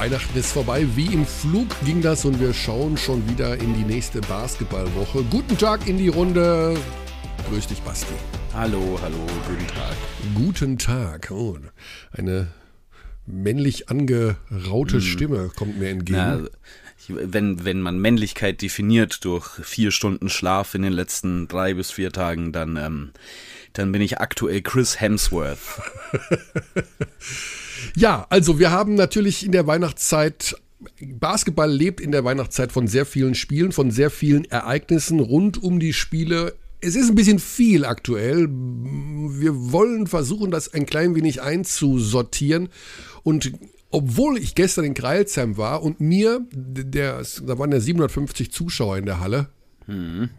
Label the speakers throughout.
Speaker 1: Weihnachten ist vorbei. Wie im Flug ging das und wir schauen schon wieder in die nächste Basketballwoche. Guten Tag in die Runde. Grüß dich, Basti.
Speaker 2: Hallo, hallo, guten Tag.
Speaker 1: Guten Tag. Oh, eine männlich angeraute hm. Stimme kommt mir entgegen. Na,
Speaker 2: wenn, wenn man Männlichkeit definiert durch vier Stunden Schlaf in den letzten drei bis vier Tagen, dann, ähm, dann bin ich aktuell Chris Hemsworth.
Speaker 1: Ja, also wir haben natürlich in der Weihnachtszeit Basketball lebt in der Weihnachtszeit von sehr vielen Spielen, von sehr vielen Ereignissen rund um die Spiele. Es ist ein bisschen viel aktuell. Wir wollen versuchen, das ein klein wenig einzusortieren. Und obwohl ich gestern in Kreilsheim war und mir, der, da waren ja 750 Zuschauer in der Halle, mhm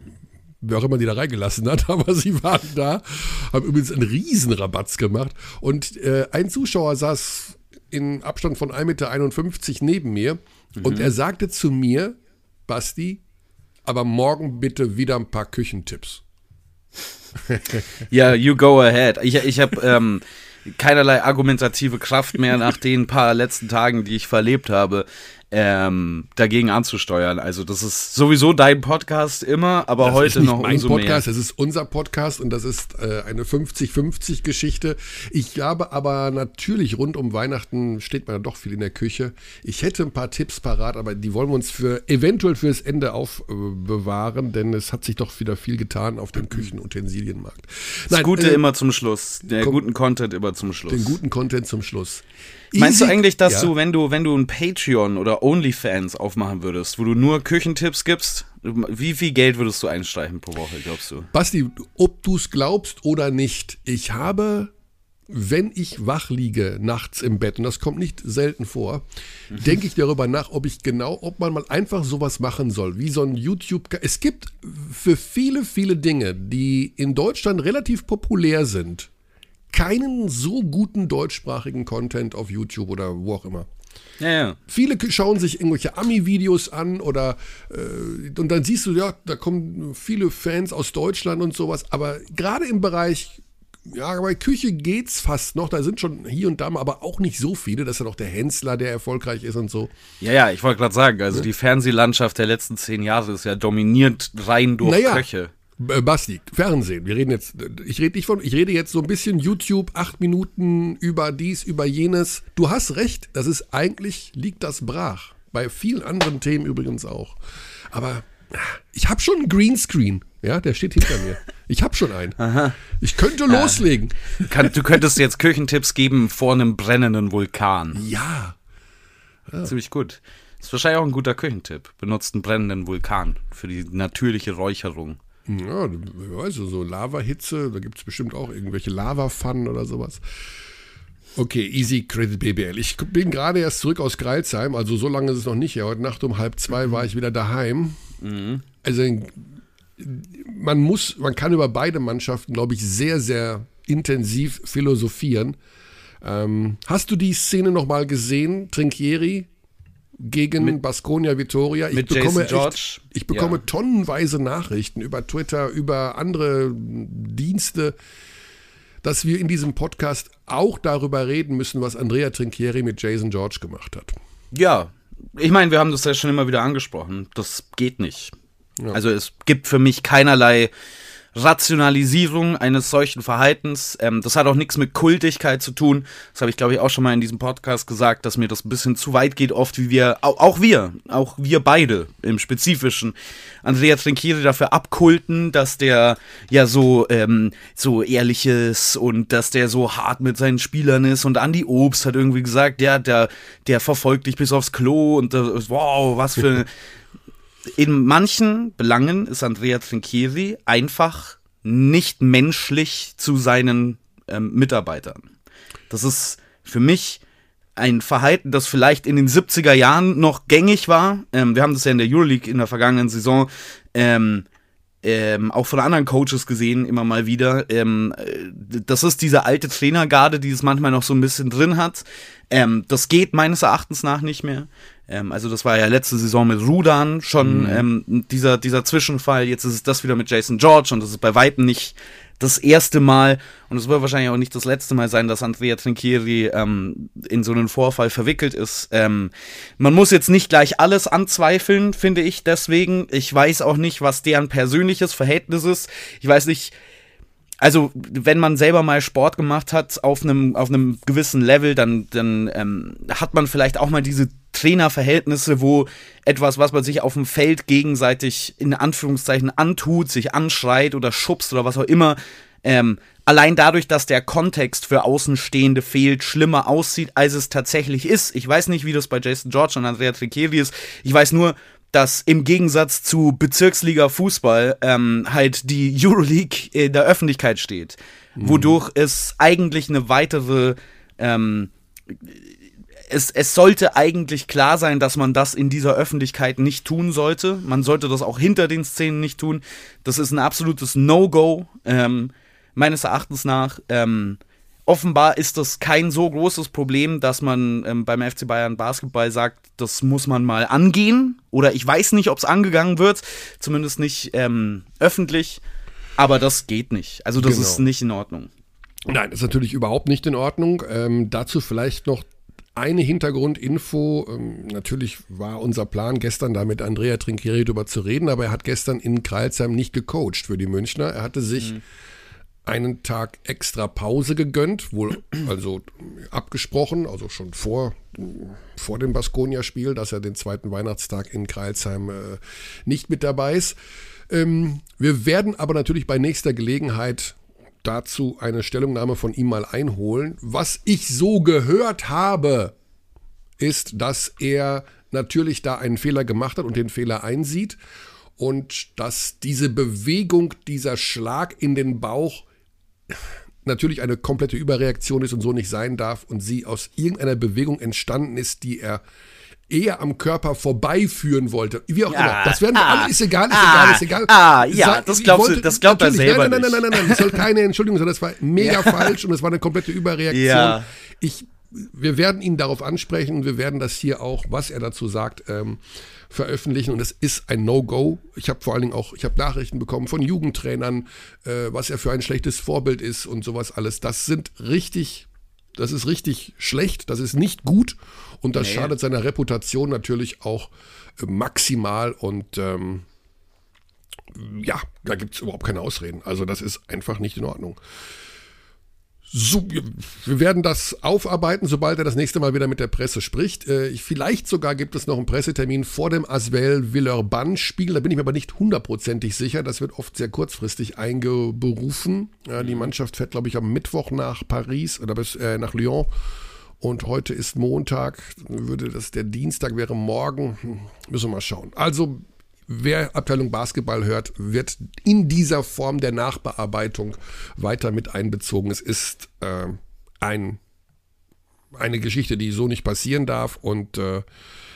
Speaker 1: wer auch immer die da reingelassen hat, aber sie waren da, haben übrigens einen Riesenrabatz gemacht und äh, ein Zuschauer saß in Abstand von 1,51 Meter neben mir mhm. und er sagte zu mir, Basti, aber morgen bitte wieder ein paar Küchentipps.
Speaker 2: ja, you go ahead. Ich, ich habe ähm, keinerlei argumentative Kraft mehr nach den paar letzten Tagen, die ich verlebt habe ähm, dagegen anzusteuern. Also das ist sowieso dein Podcast immer, aber
Speaker 1: das
Speaker 2: heute
Speaker 1: ist nicht
Speaker 2: noch
Speaker 1: mein
Speaker 2: umso
Speaker 1: Podcast,
Speaker 2: mehr.
Speaker 1: Das ist unser Podcast und das ist äh, eine 50-50 Geschichte. Ich habe aber natürlich rund um Weihnachten steht man ja doch viel in der Küche. Ich hätte ein paar Tipps parat, aber die wollen wir uns für eventuell fürs Ende aufbewahren, denn es hat sich doch wieder viel getan auf dem Küchenutensilienmarkt.
Speaker 2: Das Gute äh, immer zum Schluss, der guten Content immer zum Schluss.
Speaker 1: Den guten Content zum Schluss.
Speaker 2: Meinst du eigentlich, dass ja. du, wenn du, wenn du ein Patreon oder OnlyFans aufmachen würdest, wo du nur Küchentipps gibst, wie viel Geld würdest du einstreichen pro Woche, glaubst du?
Speaker 1: Basti, ob du es glaubst oder nicht, ich habe, wenn ich wach liege nachts im Bett, und das kommt nicht selten vor, mhm. denke ich darüber nach, ob ich genau, ob man mal einfach sowas machen soll, wie so ein YouTube. Es gibt für viele, viele Dinge, die in Deutschland relativ populär sind, keinen so guten deutschsprachigen Content auf YouTube oder wo auch immer.
Speaker 2: Ja, ja.
Speaker 1: Viele schauen sich irgendwelche Ami-Videos an oder äh, und dann siehst du, ja, da kommen viele Fans aus Deutschland und sowas, aber gerade im Bereich, ja, bei Küche geht's fast noch, da sind schon hier und da mal, aber auch nicht so viele, das ist ja noch der Hensler, der erfolgreich ist und so.
Speaker 2: Ja, ja, ich wollte gerade sagen, also ja. die Fernsehlandschaft der letzten zehn Jahre ist ja dominiert rein durch naja, Köche.
Speaker 1: Äh, Basti, Fernsehen. Wir reden jetzt, ich rede nicht von, ich rede jetzt so ein bisschen YouTube, acht Minuten über dies, über jenes. Du hast recht, das ist eigentlich, liegt das brach. Bei vielen anderen Themen übrigens auch. Aber ich habe schon einen Greenscreen. Ja, der steht hinter mir. Ich habe schon einen. Aha. Ich könnte loslegen.
Speaker 2: Kann, du könntest jetzt Küchentipps geben vor einem brennenden Vulkan.
Speaker 1: Ja.
Speaker 2: ja. Ziemlich gut. Ist wahrscheinlich auch ein guter Küchentipp. Benutzt einen brennenden Vulkan für die natürliche Räucherung.
Speaker 1: Ja, weißt du, so Lava-Hitze, da gibt es bestimmt auch irgendwelche Lava-Pfannen oder sowas. Okay, easy Credit BBL. Ich bin gerade erst zurück aus Greilsheim, also so lange ist es noch nicht. Ja, heute Nacht um halb zwei war ich wieder daheim. Mhm. Also man muss, man kann über beide Mannschaften, glaube ich, sehr, sehr intensiv philosophieren. Ähm, hast du die Szene nochmal gesehen, Trinkieri? Gegen mit, Baskonia Vitoria.
Speaker 2: Ich bekomme, echt,
Speaker 1: ich bekomme ja. tonnenweise Nachrichten über Twitter, über andere Dienste, dass wir in diesem Podcast auch darüber reden müssen, was Andrea Trinchieri mit Jason George gemacht hat.
Speaker 2: Ja, ich meine, wir haben das ja schon immer wieder angesprochen. Das geht nicht. Ja. Also es gibt für mich keinerlei Rationalisierung eines solchen Verhaltens. Ähm, das hat auch nichts mit Kultigkeit zu tun. Das habe ich, glaube ich, auch schon mal in diesem Podcast gesagt, dass mir das ein bisschen zu weit geht, oft wie wir, auch, auch wir, auch wir beide im Spezifischen, Andrea Trinkieri dafür abkulten, dass der ja so, ähm, so ehrlich ist und dass der so hart mit seinen Spielern ist. Und Andy Obst hat irgendwie gesagt, ja, der, der verfolgt dich bis aufs Klo und das, wow, was für in manchen Belangen ist Andrea Trinchieri einfach nicht menschlich zu seinen ähm, Mitarbeitern. Das ist für mich ein Verhalten, das vielleicht in den 70er Jahren noch gängig war. Ähm, wir haben das ja in der Euroleague in der vergangenen Saison ähm, ähm, auch von anderen Coaches gesehen, immer mal wieder. Ähm, das ist diese alte Trainergarde, die es manchmal noch so ein bisschen drin hat. Ähm, das geht meines Erachtens nach nicht mehr. Ähm, also das war ja letzte Saison mit Rudan schon mhm. Ähm, dieser, dieser Zwischenfall. Jetzt ist es das wieder mit Jason George und das ist bei Weitem nicht das erste Mal, und es wird wahrscheinlich auch nicht das letzte Mal sein, dass Andrea Trinchieri ähm, in so einen Vorfall verwickelt ist. Ähm, man muss jetzt nicht gleich alles anzweifeln, finde ich deswegen. Ich weiß auch nicht, was deren persönliches Verhältnis ist. Ich weiß nicht, also wenn man selber mal Sport gemacht hat auf einem auf einem gewissen Level, dann dann ähm, hat man vielleicht auch mal diese Trainerverhältnisse, wo etwas, was man sich auf dem Feld gegenseitig in Anführungszeichen antut, sich anschreit oder schubst oder was auch immer, ähm, allein dadurch, dass der Kontext für Außenstehende fehlt, schlimmer aussieht, als es tatsächlich ist. Ich weiß nicht, wie das bei Jason George und Andrea Triccheri ist. Ich weiß nur, dass im Gegensatz zu Bezirksliga Fußball ähm, halt die Euroleague in der Öffentlichkeit steht, mhm. wodurch es eigentlich eine weitere ähm, es, es sollte eigentlich klar sein, dass man das in dieser Öffentlichkeit nicht tun sollte. Man sollte das auch hinter den Szenen nicht tun. Das ist ein absolutes No-Go, ähm, meines Erachtens nach. Ähm, offenbar ist das kein so großes Problem, dass man ähm, beim FC Bayern Basketball sagt, das muss man mal angehen. Oder ich weiß nicht, ob es angegangen wird, zumindest nicht ähm, öffentlich. Aber das geht nicht. Also das genau. ist nicht in Ordnung.
Speaker 1: Nein, das ist natürlich überhaupt nicht in Ordnung. Ähm, dazu vielleicht noch eine Hintergrundinfo. Ähm, natürlich war unser Plan, gestern da mit Andrea Trinkieri drüber zu reden, aber er hat gestern in Kreilsheim nicht gecoacht für die Münchner. Er hatte sich mhm einen Tag extra Pause gegönnt, wohl also abgesprochen, also schon vor, vor dem Baskonia-Spiel, dass er den zweiten Weihnachtstag in Kreilsheim äh, nicht mit dabei ist. Ähm, wir werden aber natürlich bei nächster Gelegenheit dazu eine Stellungnahme von ihm mal einholen. Was ich so gehört habe, ist, dass er natürlich da einen Fehler gemacht hat und den Fehler einsieht und dass diese Bewegung, dieser Schlag in den Bauch natürlich eine komplette Überreaktion ist und so nicht sein darf und sie aus irgendeiner Bewegung entstanden ist, die er eher am Körper vorbeiführen wollte. Wie auch ja, immer. Das werden wir ah, alle, ist egal, ist ah, egal, ist egal.
Speaker 2: Ah, ja, das glaubst wollte, du, das glaubt er selber
Speaker 1: nein, nein, nein, nein, nein, nein, das soll keine Entschuldigung sein, das war mega ja. falsch und es war eine komplette Überreaktion. Ja. Ich, wir werden ihn darauf ansprechen und wir werden das hier auch, was er dazu sagt, ähm, veröffentlichen und es ist ein No-Go. Ich habe vor allen Dingen auch, ich habe Nachrichten bekommen von Jugendtrainern, äh, was er für ein schlechtes Vorbild ist und sowas alles. Das sind richtig, das ist richtig schlecht, das ist nicht gut und das nee. schadet seiner Reputation natürlich auch äh, maximal und ähm, ja, da gibt es überhaupt keine Ausreden. Also das ist einfach nicht in Ordnung. So, wir werden das aufarbeiten, sobald er das nächste Mal wieder mit der Presse spricht. Äh, vielleicht sogar gibt es noch einen Pressetermin vor dem Aswell Villeurbanne-Spiel. Da bin ich mir aber nicht hundertprozentig sicher. Das wird oft sehr kurzfristig eingeberufen. Ja, die Mannschaft fährt, glaube ich, am Mittwoch nach Paris oder bis, äh, nach Lyon. Und heute ist Montag. Würde das der Dienstag wäre morgen. Hm, müssen wir mal schauen. Also wer Abteilung Basketball hört, wird in dieser Form der Nachbearbeitung weiter mit einbezogen. Es ist äh, ein, eine Geschichte, die so nicht passieren darf und äh,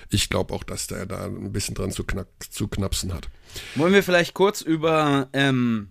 Speaker 1: ich glaube auch, dass der da ein bisschen dran zu, knack, zu knapsen hat.
Speaker 2: Wollen wir vielleicht kurz über ähm,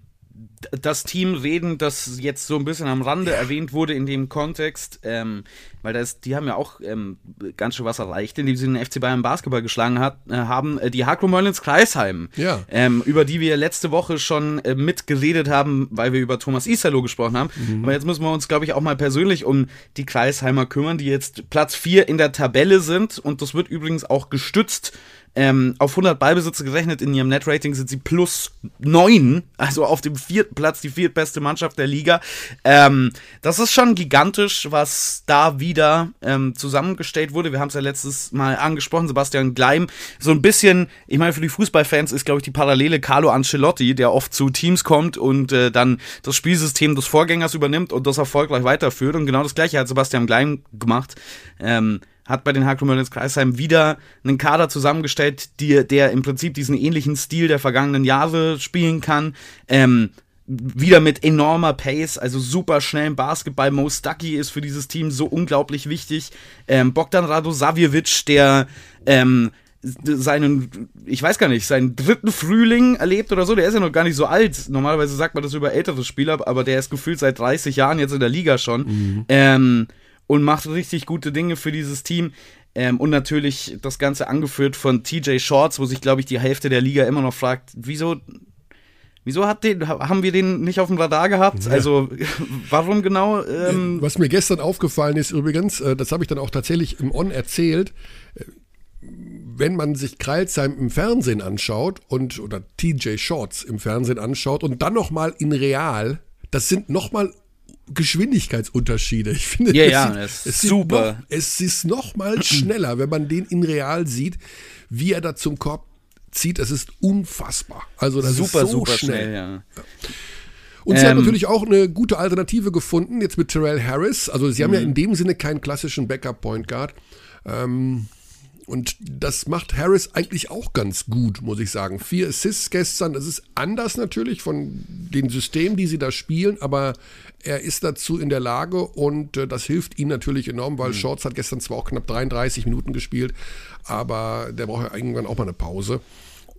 Speaker 2: das Team reden, das jetzt so ein bisschen am Rande erwähnt wurde in dem Kontext, ähm, weil das, die haben ja auch ähm, ganz schön was erreicht, indem sie den FC Bayern Basketball geschlagen hat, äh, haben, äh, die Hakro Merlins Kreisheim,
Speaker 1: ja.
Speaker 2: ähm, über die wir letzte Woche schon äh, mitgeredet haben, weil wir über Thomas Isalo gesprochen haben. Mhm. Aber jetzt müssen wir uns, glaube ich, auch mal persönlich um die Kreisheimer kümmern, die jetzt Platz 4 in der Tabelle sind und das wird übrigens auch gestützt ähm, auf 100 Ballbesitze gerechnet in ihrem Net-Rating sind sie plus 9, also auf dem vierten Platz die viertbeste Mannschaft der Liga. Ähm, das ist schon gigantisch, was da wieder ähm, zusammengestellt wurde. Wir haben es ja letztes Mal angesprochen, Sebastian Gleim. So ein bisschen, ich meine, für die Fußballfans ist, glaube ich, die Parallele Carlo Ancelotti, der oft zu Teams kommt und äh, dann das Spielsystem des Vorgängers übernimmt und das erfolgreich weiterführt. Und genau das gleiche hat Sebastian Gleim gemacht. Ähm, hat bei den Hakro Merlins Kreisheim wieder einen Kader zusammengestellt, die, der im Prinzip diesen ähnlichen Stil der vergangenen Jahre spielen kann. Ähm, wieder mit enormer Pace, also super schnellem Basketball. Mo Stucky ist für dieses Team so unglaublich wichtig. Ähm, Bogdan Radosavjevic, der ähm, seinen, ich weiß gar nicht, seinen dritten Frühling erlebt oder so. Der ist ja noch gar nicht so alt. Normalerweise sagt man das über ältere Spieler, aber der ist gefühlt seit 30 Jahren jetzt in der Liga schon. Mhm. Ähm, und macht richtig gute Dinge für dieses Team. Ähm, und natürlich das Ganze angeführt von TJ Shorts, wo sich, glaube ich, die Hälfte der Liga immer noch fragt, wieso, Wieso hat den, haben wir den nicht auf dem Radar gehabt? Ja. Also, warum genau?
Speaker 1: Ähm Was mir gestern aufgefallen ist übrigens, äh, das habe ich dann auch tatsächlich im On erzählt, äh, wenn man sich Kreilsheim im Fernsehen anschaut und oder TJ Shorts im Fernsehen anschaut und dann nochmal in real, das sind nochmal Geschwindigkeitsunterschiede. Ich finde,
Speaker 2: ja, ja, es ist super.
Speaker 1: Noch, es ist nochmal schneller, wenn man den in real sieht, wie er da zum Korb zieht. Es ist unfassbar. Also das super, ist so super schnell. schnell ja. Und ähm, sie haben natürlich auch eine gute Alternative gefunden, jetzt mit Terrell Harris. Also sie haben ja mhm. in dem Sinne keinen klassischen Backup-Point Guard. Ähm, und das macht Harris eigentlich auch ganz gut, muss ich sagen. Vier Assists gestern, das ist anders natürlich von den Systemen, die sie da spielen, aber er ist dazu in der Lage und äh, das hilft ihm natürlich enorm, weil mhm. Shorts hat gestern zwar auch knapp 33 Minuten gespielt, aber der braucht ja irgendwann auch mal eine Pause.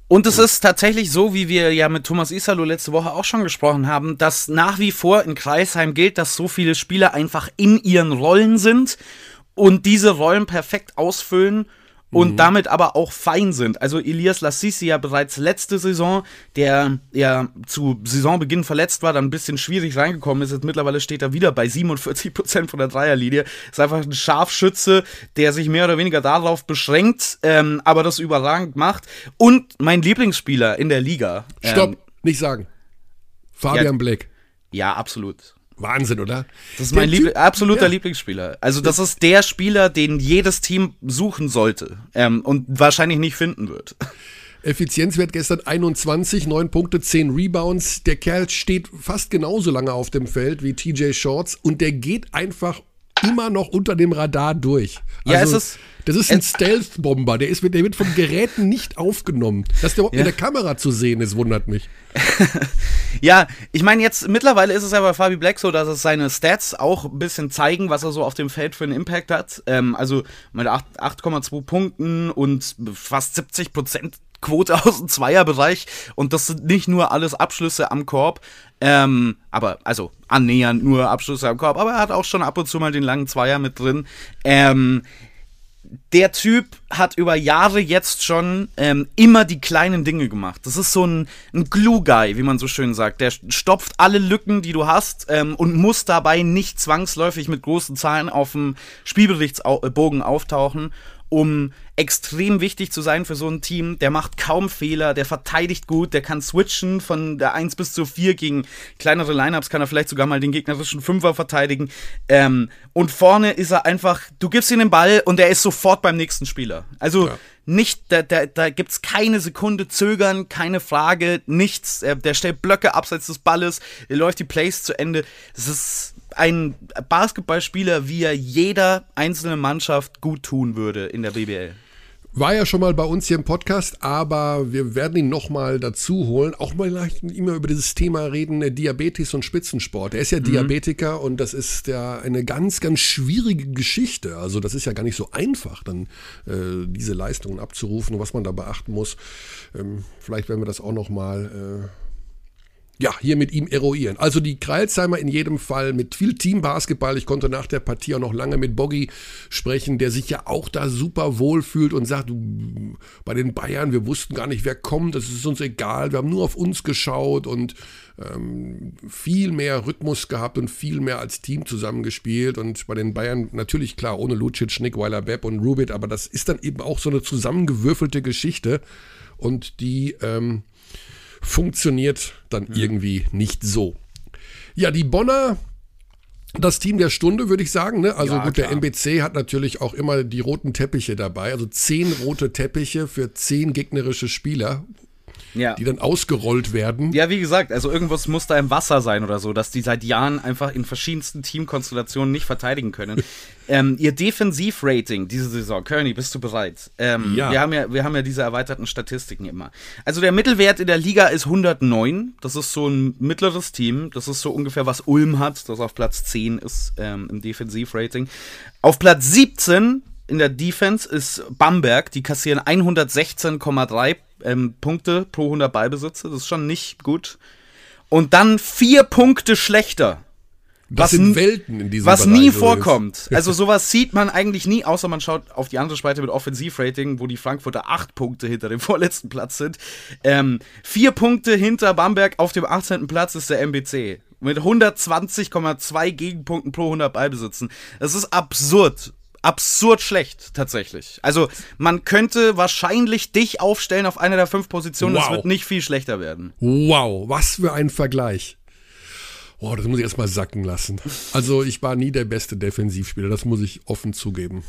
Speaker 2: Und es ist tatsächlich so, wie wir ja mit Thomas Isalo letzte Woche auch schon gesprochen haben, dass nach wie vor in Kreisheim gilt, dass so viele Spieler einfach in ihren Rollen sind und diese Rollen perfekt ausfüllen und mhm. damit aber auch fein sind. Also Elias Lassisi ja bereits letzte Saison, der ja zu Saisonbeginn verletzt war, dann ein bisschen schwierig reingekommen ist. Jetzt mittlerweile steht er wieder bei 47 Prozent von der Dreierlinie. Ist einfach ein Scharfschütze, der sich mehr oder weniger darauf beschränkt, ähm, aber das überragend macht. Und mein Lieblingsspieler in der Liga.
Speaker 1: Stopp, ähm, nicht sagen. Fabian ja, Black.
Speaker 2: Ja, absolut.
Speaker 1: Wahnsinn, oder?
Speaker 2: Das ist mein Liebl absoluter ja. Lieblingsspieler. Also das ist der Spieler, den jedes Team suchen sollte ähm, und wahrscheinlich nicht finden wird.
Speaker 1: Effizienzwert gestern 21, 9 Punkte, 10 Rebounds. Der Kerl steht fast genauso lange auf dem Feld wie TJ Shorts und der geht einfach immer noch unter dem Radar durch.
Speaker 2: Also, ja, es ist.
Speaker 1: Das ist ein Stealth-Bomber, der, der wird von Geräten nicht aufgenommen. Dass der überhaupt ja. in der Kamera zu sehen ist, wundert mich.
Speaker 2: ja, ich meine, jetzt mittlerweile ist es ja bei Fabi Black so, dass es seine Stats auch ein bisschen zeigen, was er so auf dem Feld für einen Impact hat. Ähm, also mit 8,2 Punkten und fast 70 Prozent Quote aus dem Zweierbereich und das sind nicht nur alles Abschlüsse am Korb, ähm, aber also annähernd nur Abschlüsse am Korb, aber er hat auch schon ab und zu mal den langen Zweier mit drin. Ähm, der Typ hat über Jahre jetzt schon ähm, immer die kleinen Dinge gemacht. Das ist so ein, ein Glue-Guy, wie man so schön sagt. Der stopft alle Lücken, die du hast ähm, und muss dabei nicht zwangsläufig mit großen Zahlen auf dem Spielberichtsbogen auftauchen um extrem wichtig zu sein für so ein Team. Der macht kaum Fehler, der verteidigt gut, der kann switchen von der 1 bis zur 4 gegen kleinere Lineups, kann er vielleicht sogar mal den gegnerischen Fünfer verteidigen. Ähm, und vorne ist er einfach, du gibst ihm den Ball und er ist sofort beim nächsten Spieler. Also ja. nicht, da, da, da gibt es keine Sekunde Zögern, keine Frage, nichts. Er, der stellt Blöcke abseits des Balles, er läuft die Plays zu Ende. Es ist ein Basketballspieler, wie er jeder einzelne Mannschaft gut tun würde in der BBL.
Speaker 1: War ja schon mal bei uns hier im Podcast, aber wir werden ihn nochmal dazu holen. Auch mal immer über dieses Thema reden, äh, Diabetes und Spitzensport. Er ist ja mhm. Diabetiker und das ist ja eine ganz, ganz schwierige Geschichte. Also das ist ja gar nicht so einfach, dann äh, diese Leistungen abzurufen und was man da beachten muss. Ähm, vielleicht werden wir das auch nochmal äh, ja, hier mit ihm eruieren. Also die Kreilsheimer in jedem Fall mit viel Teambasketball. Ich konnte nach der Partie auch noch lange mit Boggy sprechen, der sich ja auch da super wohl fühlt und sagt, bei den Bayern, wir wussten gar nicht, wer kommt, das ist uns egal, wir haben nur auf uns geschaut und ähm, viel mehr Rhythmus gehabt und viel mehr als Team zusammengespielt. Und bei den Bayern natürlich klar, ohne Lucic, Nickweiler, Bepp und Rubit, aber das ist dann eben auch so eine zusammengewürfelte Geschichte und die... Ähm, funktioniert dann mhm. irgendwie nicht so. Ja, die Bonner, das Team der Stunde, würde ich sagen. Ne? Also ja, gut, klar. der MBC hat natürlich auch immer die roten Teppiche dabei. Also zehn rote Teppiche für zehn gegnerische Spieler ja. die dann ausgerollt werden.
Speaker 2: Ja, wie gesagt, also irgendwas muss da im Wasser sein oder so, dass die seit Jahren einfach in verschiedensten Teamkonstellationen nicht verteidigen können. ähm, ihr Defensivrating diese Saison, Kearney, bist du bereit? Ähm, ja. Wir haben ja. Wir haben ja diese erweiterten Statistiken immer. Also der Mittelwert in der Liga ist 109. Das ist so ein mittleres Team. Das ist so ungefähr, was Ulm hat, das auf Platz 10 ist ähm, im Defensivrating. Auf Platz 17 in der Defense ist Bamberg, die kassieren 116,3 ähm, Punkte pro 100 Ballbesitze. Das ist schon nicht gut. Und dann vier Punkte schlechter
Speaker 1: Das
Speaker 2: was,
Speaker 1: sind Welten in diesem
Speaker 2: Was
Speaker 1: Bereich
Speaker 2: nie vorkommt. Also sowas sieht man eigentlich nie, außer man schaut auf die andere Spalte mit Offensivrating, wo die Frankfurter acht Punkte hinter dem vorletzten Platz sind. Ähm, vier Punkte hinter Bamberg auf dem 18. Platz ist der MBC. Mit 120,2 Gegenpunkten pro 100 Ballbesitzen. Das ist absurd. Absurd schlecht, tatsächlich. Also, man könnte wahrscheinlich dich aufstellen auf einer der fünf Positionen.
Speaker 1: Wow.
Speaker 2: wird nicht viel schlechter werden.
Speaker 1: Wow, was für ein Vergleich. Boah, das muss ich erstmal sacken lassen. Also, ich war nie der beste Defensivspieler, das muss ich offen zugeben.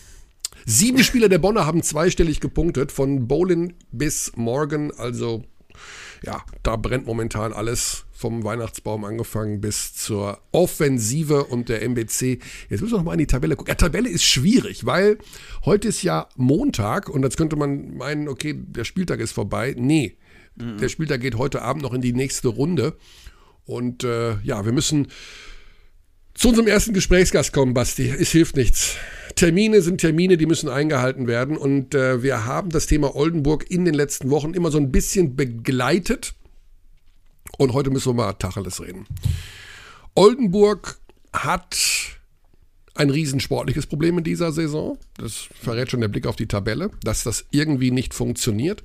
Speaker 1: Sieben Spieler der Bonner haben zweistellig gepunktet, von Bolin bis Morgan. Also, ja, da brennt momentan alles vom Weihnachtsbaum angefangen bis zur Offensive und der MBC. Jetzt müssen wir noch mal in die Tabelle gucken. Ja, Tabelle ist schwierig, weil heute ist ja Montag und jetzt könnte man meinen, okay, der Spieltag ist vorbei. Nee, der Spieltag geht heute Abend noch in die nächste Runde. Und äh, ja, wir müssen zu unserem ersten Gesprächsgast kommen, Basti. Es hilft nichts. Termine sind Termine, die müssen eingehalten werden. Und äh, wir haben das Thema Oldenburg in den letzten Wochen immer so ein bisschen begleitet. Und heute müssen wir mal Tacheles reden. Oldenburg hat ein riesensportliches Problem in dieser Saison. Das verrät schon der Blick auf die Tabelle, dass das irgendwie nicht funktioniert.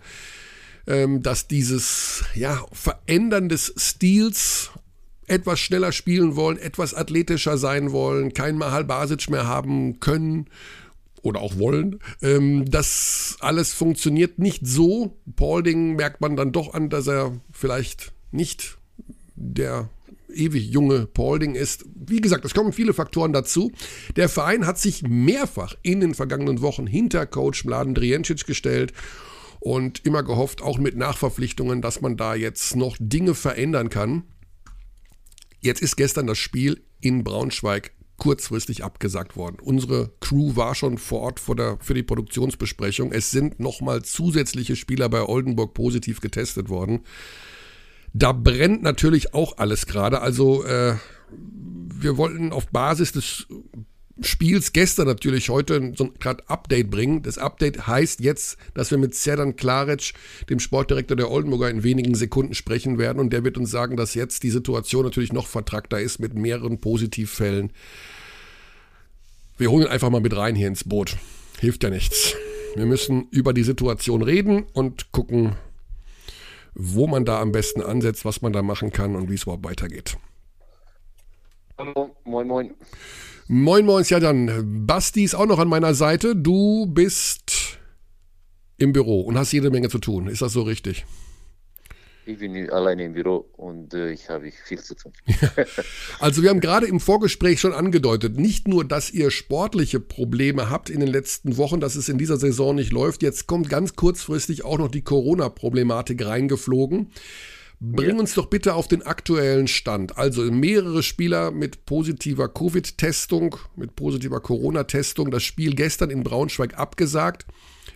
Speaker 1: Ähm, dass dieses ja, Verändern des Stils etwas schneller spielen wollen, etwas athletischer sein wollen, kein Mahal Basic mehr haben können oder auch wollen. Ähm, das alles funktioniert nicht so. Paulding merkt man dann doch an, dass er vielleicht nicht der ewig junge Paulding ist. Wie gesagt, es kommen viele Faktoren dazu. Der Verein hat sich mehrfach in den vergangenen Wochen hinter Coach Mladen Drijancic gestellt und immer gehofft, auch mit Nachverpflichtungen, dass man da jetzt noch Dinge verändern kann. Jetzt ist gestern das Spiel in Braunschweig kurzfristig abgesagt worden. Unsere Crew war schon vor Ort vor der, für die Produktionsbesprechung. Es sind nochmal zusätzliche Spieler bei Oldenburg positiv getestet worden. Da brennt natürlich auch alles gerade. Also äh, wir wollten auf Basis des Spiels gestern natürlich heute so ein grad Update bringen. Das Update heißt jetzt, dass wir mit Serdan Klaric, dem Sportdirektor der Oldenburger, in wenigen Sekunden sprechen werden. Und der wird uns sagen, dass jetzt die Situation natürlich noch vertrackter ist mit mehreren Positivfällen. Wir holen einfach mal mit rein hier ins Boot. Hilft ja nichts. Wir müssen über die Situation reden und gucken, wo man da am besten ansetzt, was man da machen kann und wie es überhaupt weitergeht.
Speaker 3: Hallo, moin, moin.
Speaker 1: Moin, moin, ja dann. Basti ist auch noch an meiner Seite. Du bist im Büro und hast jede Menge zu tun. Ist das so richtig?
Speaker 3: Ich bin alleine im Büro und äh, ich habe viel zu tun.
Speaker 1: Also wir haben gerade im Vorgespräch schon angedeutet, nicht nur, dass ihr sportliche Probleme habt in den letzten Wochen, dass es in dieser Saison nicht läuft, jetzt kommt ganz kurzfristig auch noch die Corona-Problematik reingeflogen. Bring uns doch bitte auf den aktuellen Stand. Also mehrere Spieler mit positiver Covid-Testung, mit positiver Corona-Testung. Das Spiel gestern in Braunschweig abgesagt.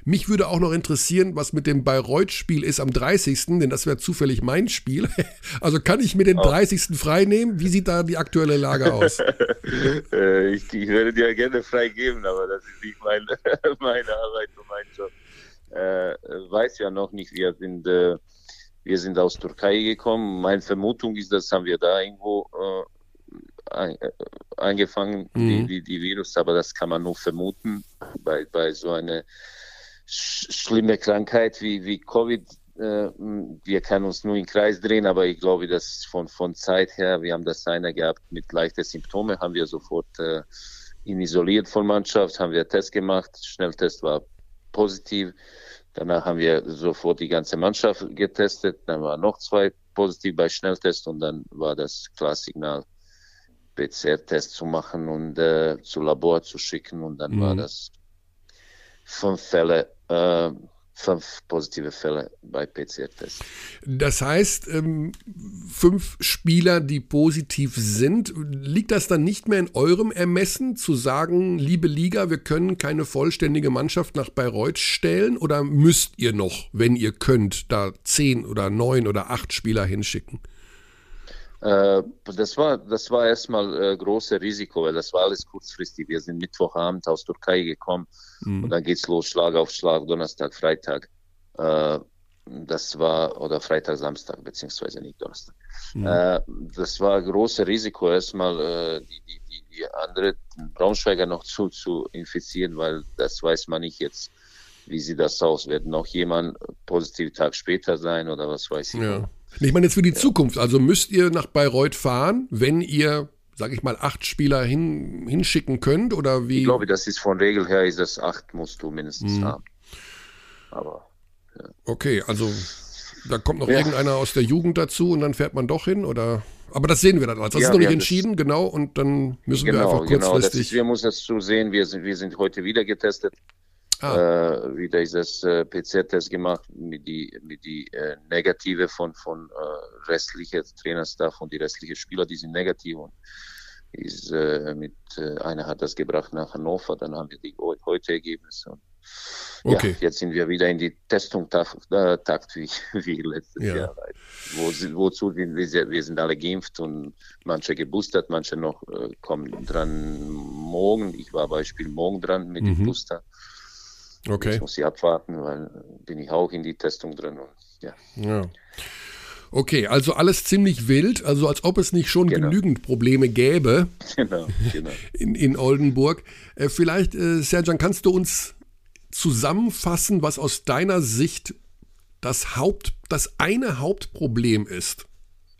Speaker 1: Mich würde auch noch interessieren, was mit dem Bayreuth-Spiel ist am 30., denn das wäre zufällig mein Spiel. Also kann ich mir den 30. frei nehmen? Wie sieht da die aktuelle Lage aus?
Speaker 3: äh, ich, ich werde dir gerne freigeben, aber das ist nicht meine, meine Arbeit und mein Job. Äh, weiß ja noch nicht, wir sind, äh, wir sind aus Türkei gekommen. Meine Vermutung ist, das haben wir da irgendwo äh, ein, äh,
Speaker 1: Mhm.
Speaker 3: die, die, die Virus, aber das kann man nur vermuten bei, bei so einer sch schlimme Krankheit wie, wie Covid. Äh, wir können uns nur im Kreis drehen, aber ich glaube, dass von, von Zeit her, wir haben das einer gehabt mit leichten Symptomen, haben wir sofort äh, ihn isoliert von Mannschaft, haben wir Test gemacht, Schnelltest war positiv. Danach haben wir sofort die ganze Mannschaft getestet, dann waren noch zwei positiv bei Schnelltest und dann war das Klarsignal, PCR-Test zu machen und äh, zu Labor zu schicken und dann
Speaker 1: Mhm.
Speaker 3: war das fünf Fälle, äh, fünf positive Fälle bei PCR-Test.
Speaker 1: Das heißt, ähm, fünf Spieler, die positiv sind. Liegt das dann nicht mehr in eurem Ermessen, zu sagen, liebe Liga, wir können keine vollständige Mannschaft nach Bayreuth stellen? Oder müsst ihr noch, wenn ihr könnt, da zehn oder neun oder acht Spieler hinschicken?
Speaker 3: Äh, das war, das war erstmal äh, große Risiko, weil das war alles kurzfristig. Wir sind Mittwochabend aus Türkei gekommen und dann geht's los, Schlag auf Schlag, Donnerstag, Freitag. Äh, das war, oder Freitag, Samstag, beziehungsweise nicht Donnerstag. Mhm. Äh, das war großes Risiko, erstmal äh, die, die, die, die andere Braunschweiger noch zu, zu infizieren, weil das weiß man nicht jetzt, wie sieht das aus. Wird noch jemand positiv Tag später sein oder was weiß ich.
Speaker 1: Ja. Ich meine jetzt für die. Zukunft. Also müsst ihr nach Bayreuth fahren, wenn ihr sage ich mal, acht Spieler hin, hinschicken könnt? Oder wie?
Speaker 3: Ich glaube, das ist von Regel her, ist das acht musst du mindestens mhm. haben.
Speaker 1: Aber. Ja. Okay, also da kommt noch ja. irgendeiner aus der Jugend dazu und dann fährt man doch hin oder? Aber das sehen wir dann. Also das ja, ist noch nicht entschieden, genau. Und dann müssen genau, wir einfach kurzfristig.
Speaker 3: Genau, ist, wir müssen das so sehen. Wir sind, wir sind heute wieder getestet. Ah. Äh, wieder ist das äh, PCR-Test gemacht mit die, mit die äh, Negative von, von äh, restlichen Trainerstaff und die restlichen Spieler, die sind negativ. Und ist, äh, mit, äh, einer hat das gebracht nach Hannover, dann haben wir die heute Ergebnisse. Und, okay. Ja, jetzt sind wir wieder in die Testung Takt, äh, Takt wie, wie letztes ja. Jahr. Wo, wozu sind wir, wir sind alle geimpft und manche geboostert, manche noch äh, kommen dran morgen. Ich war Beispiel morgen dran mit mhm. dem Booster. Okay. Ich muss sie abwarten, weil bin ich auch in die Testung drin. Und, ja.
Speaker 1: ja. Okay, also alles ziemlich wild, also als ob es nicht schon genau. genügend Probleme gäbe genau, genau. In, in Oldenburg. Äh, vielleicht, äh, Serjan, kannst du uns zusammenfassen, was aus deiner Sicht das Haupt, das eine Hauptproblem ist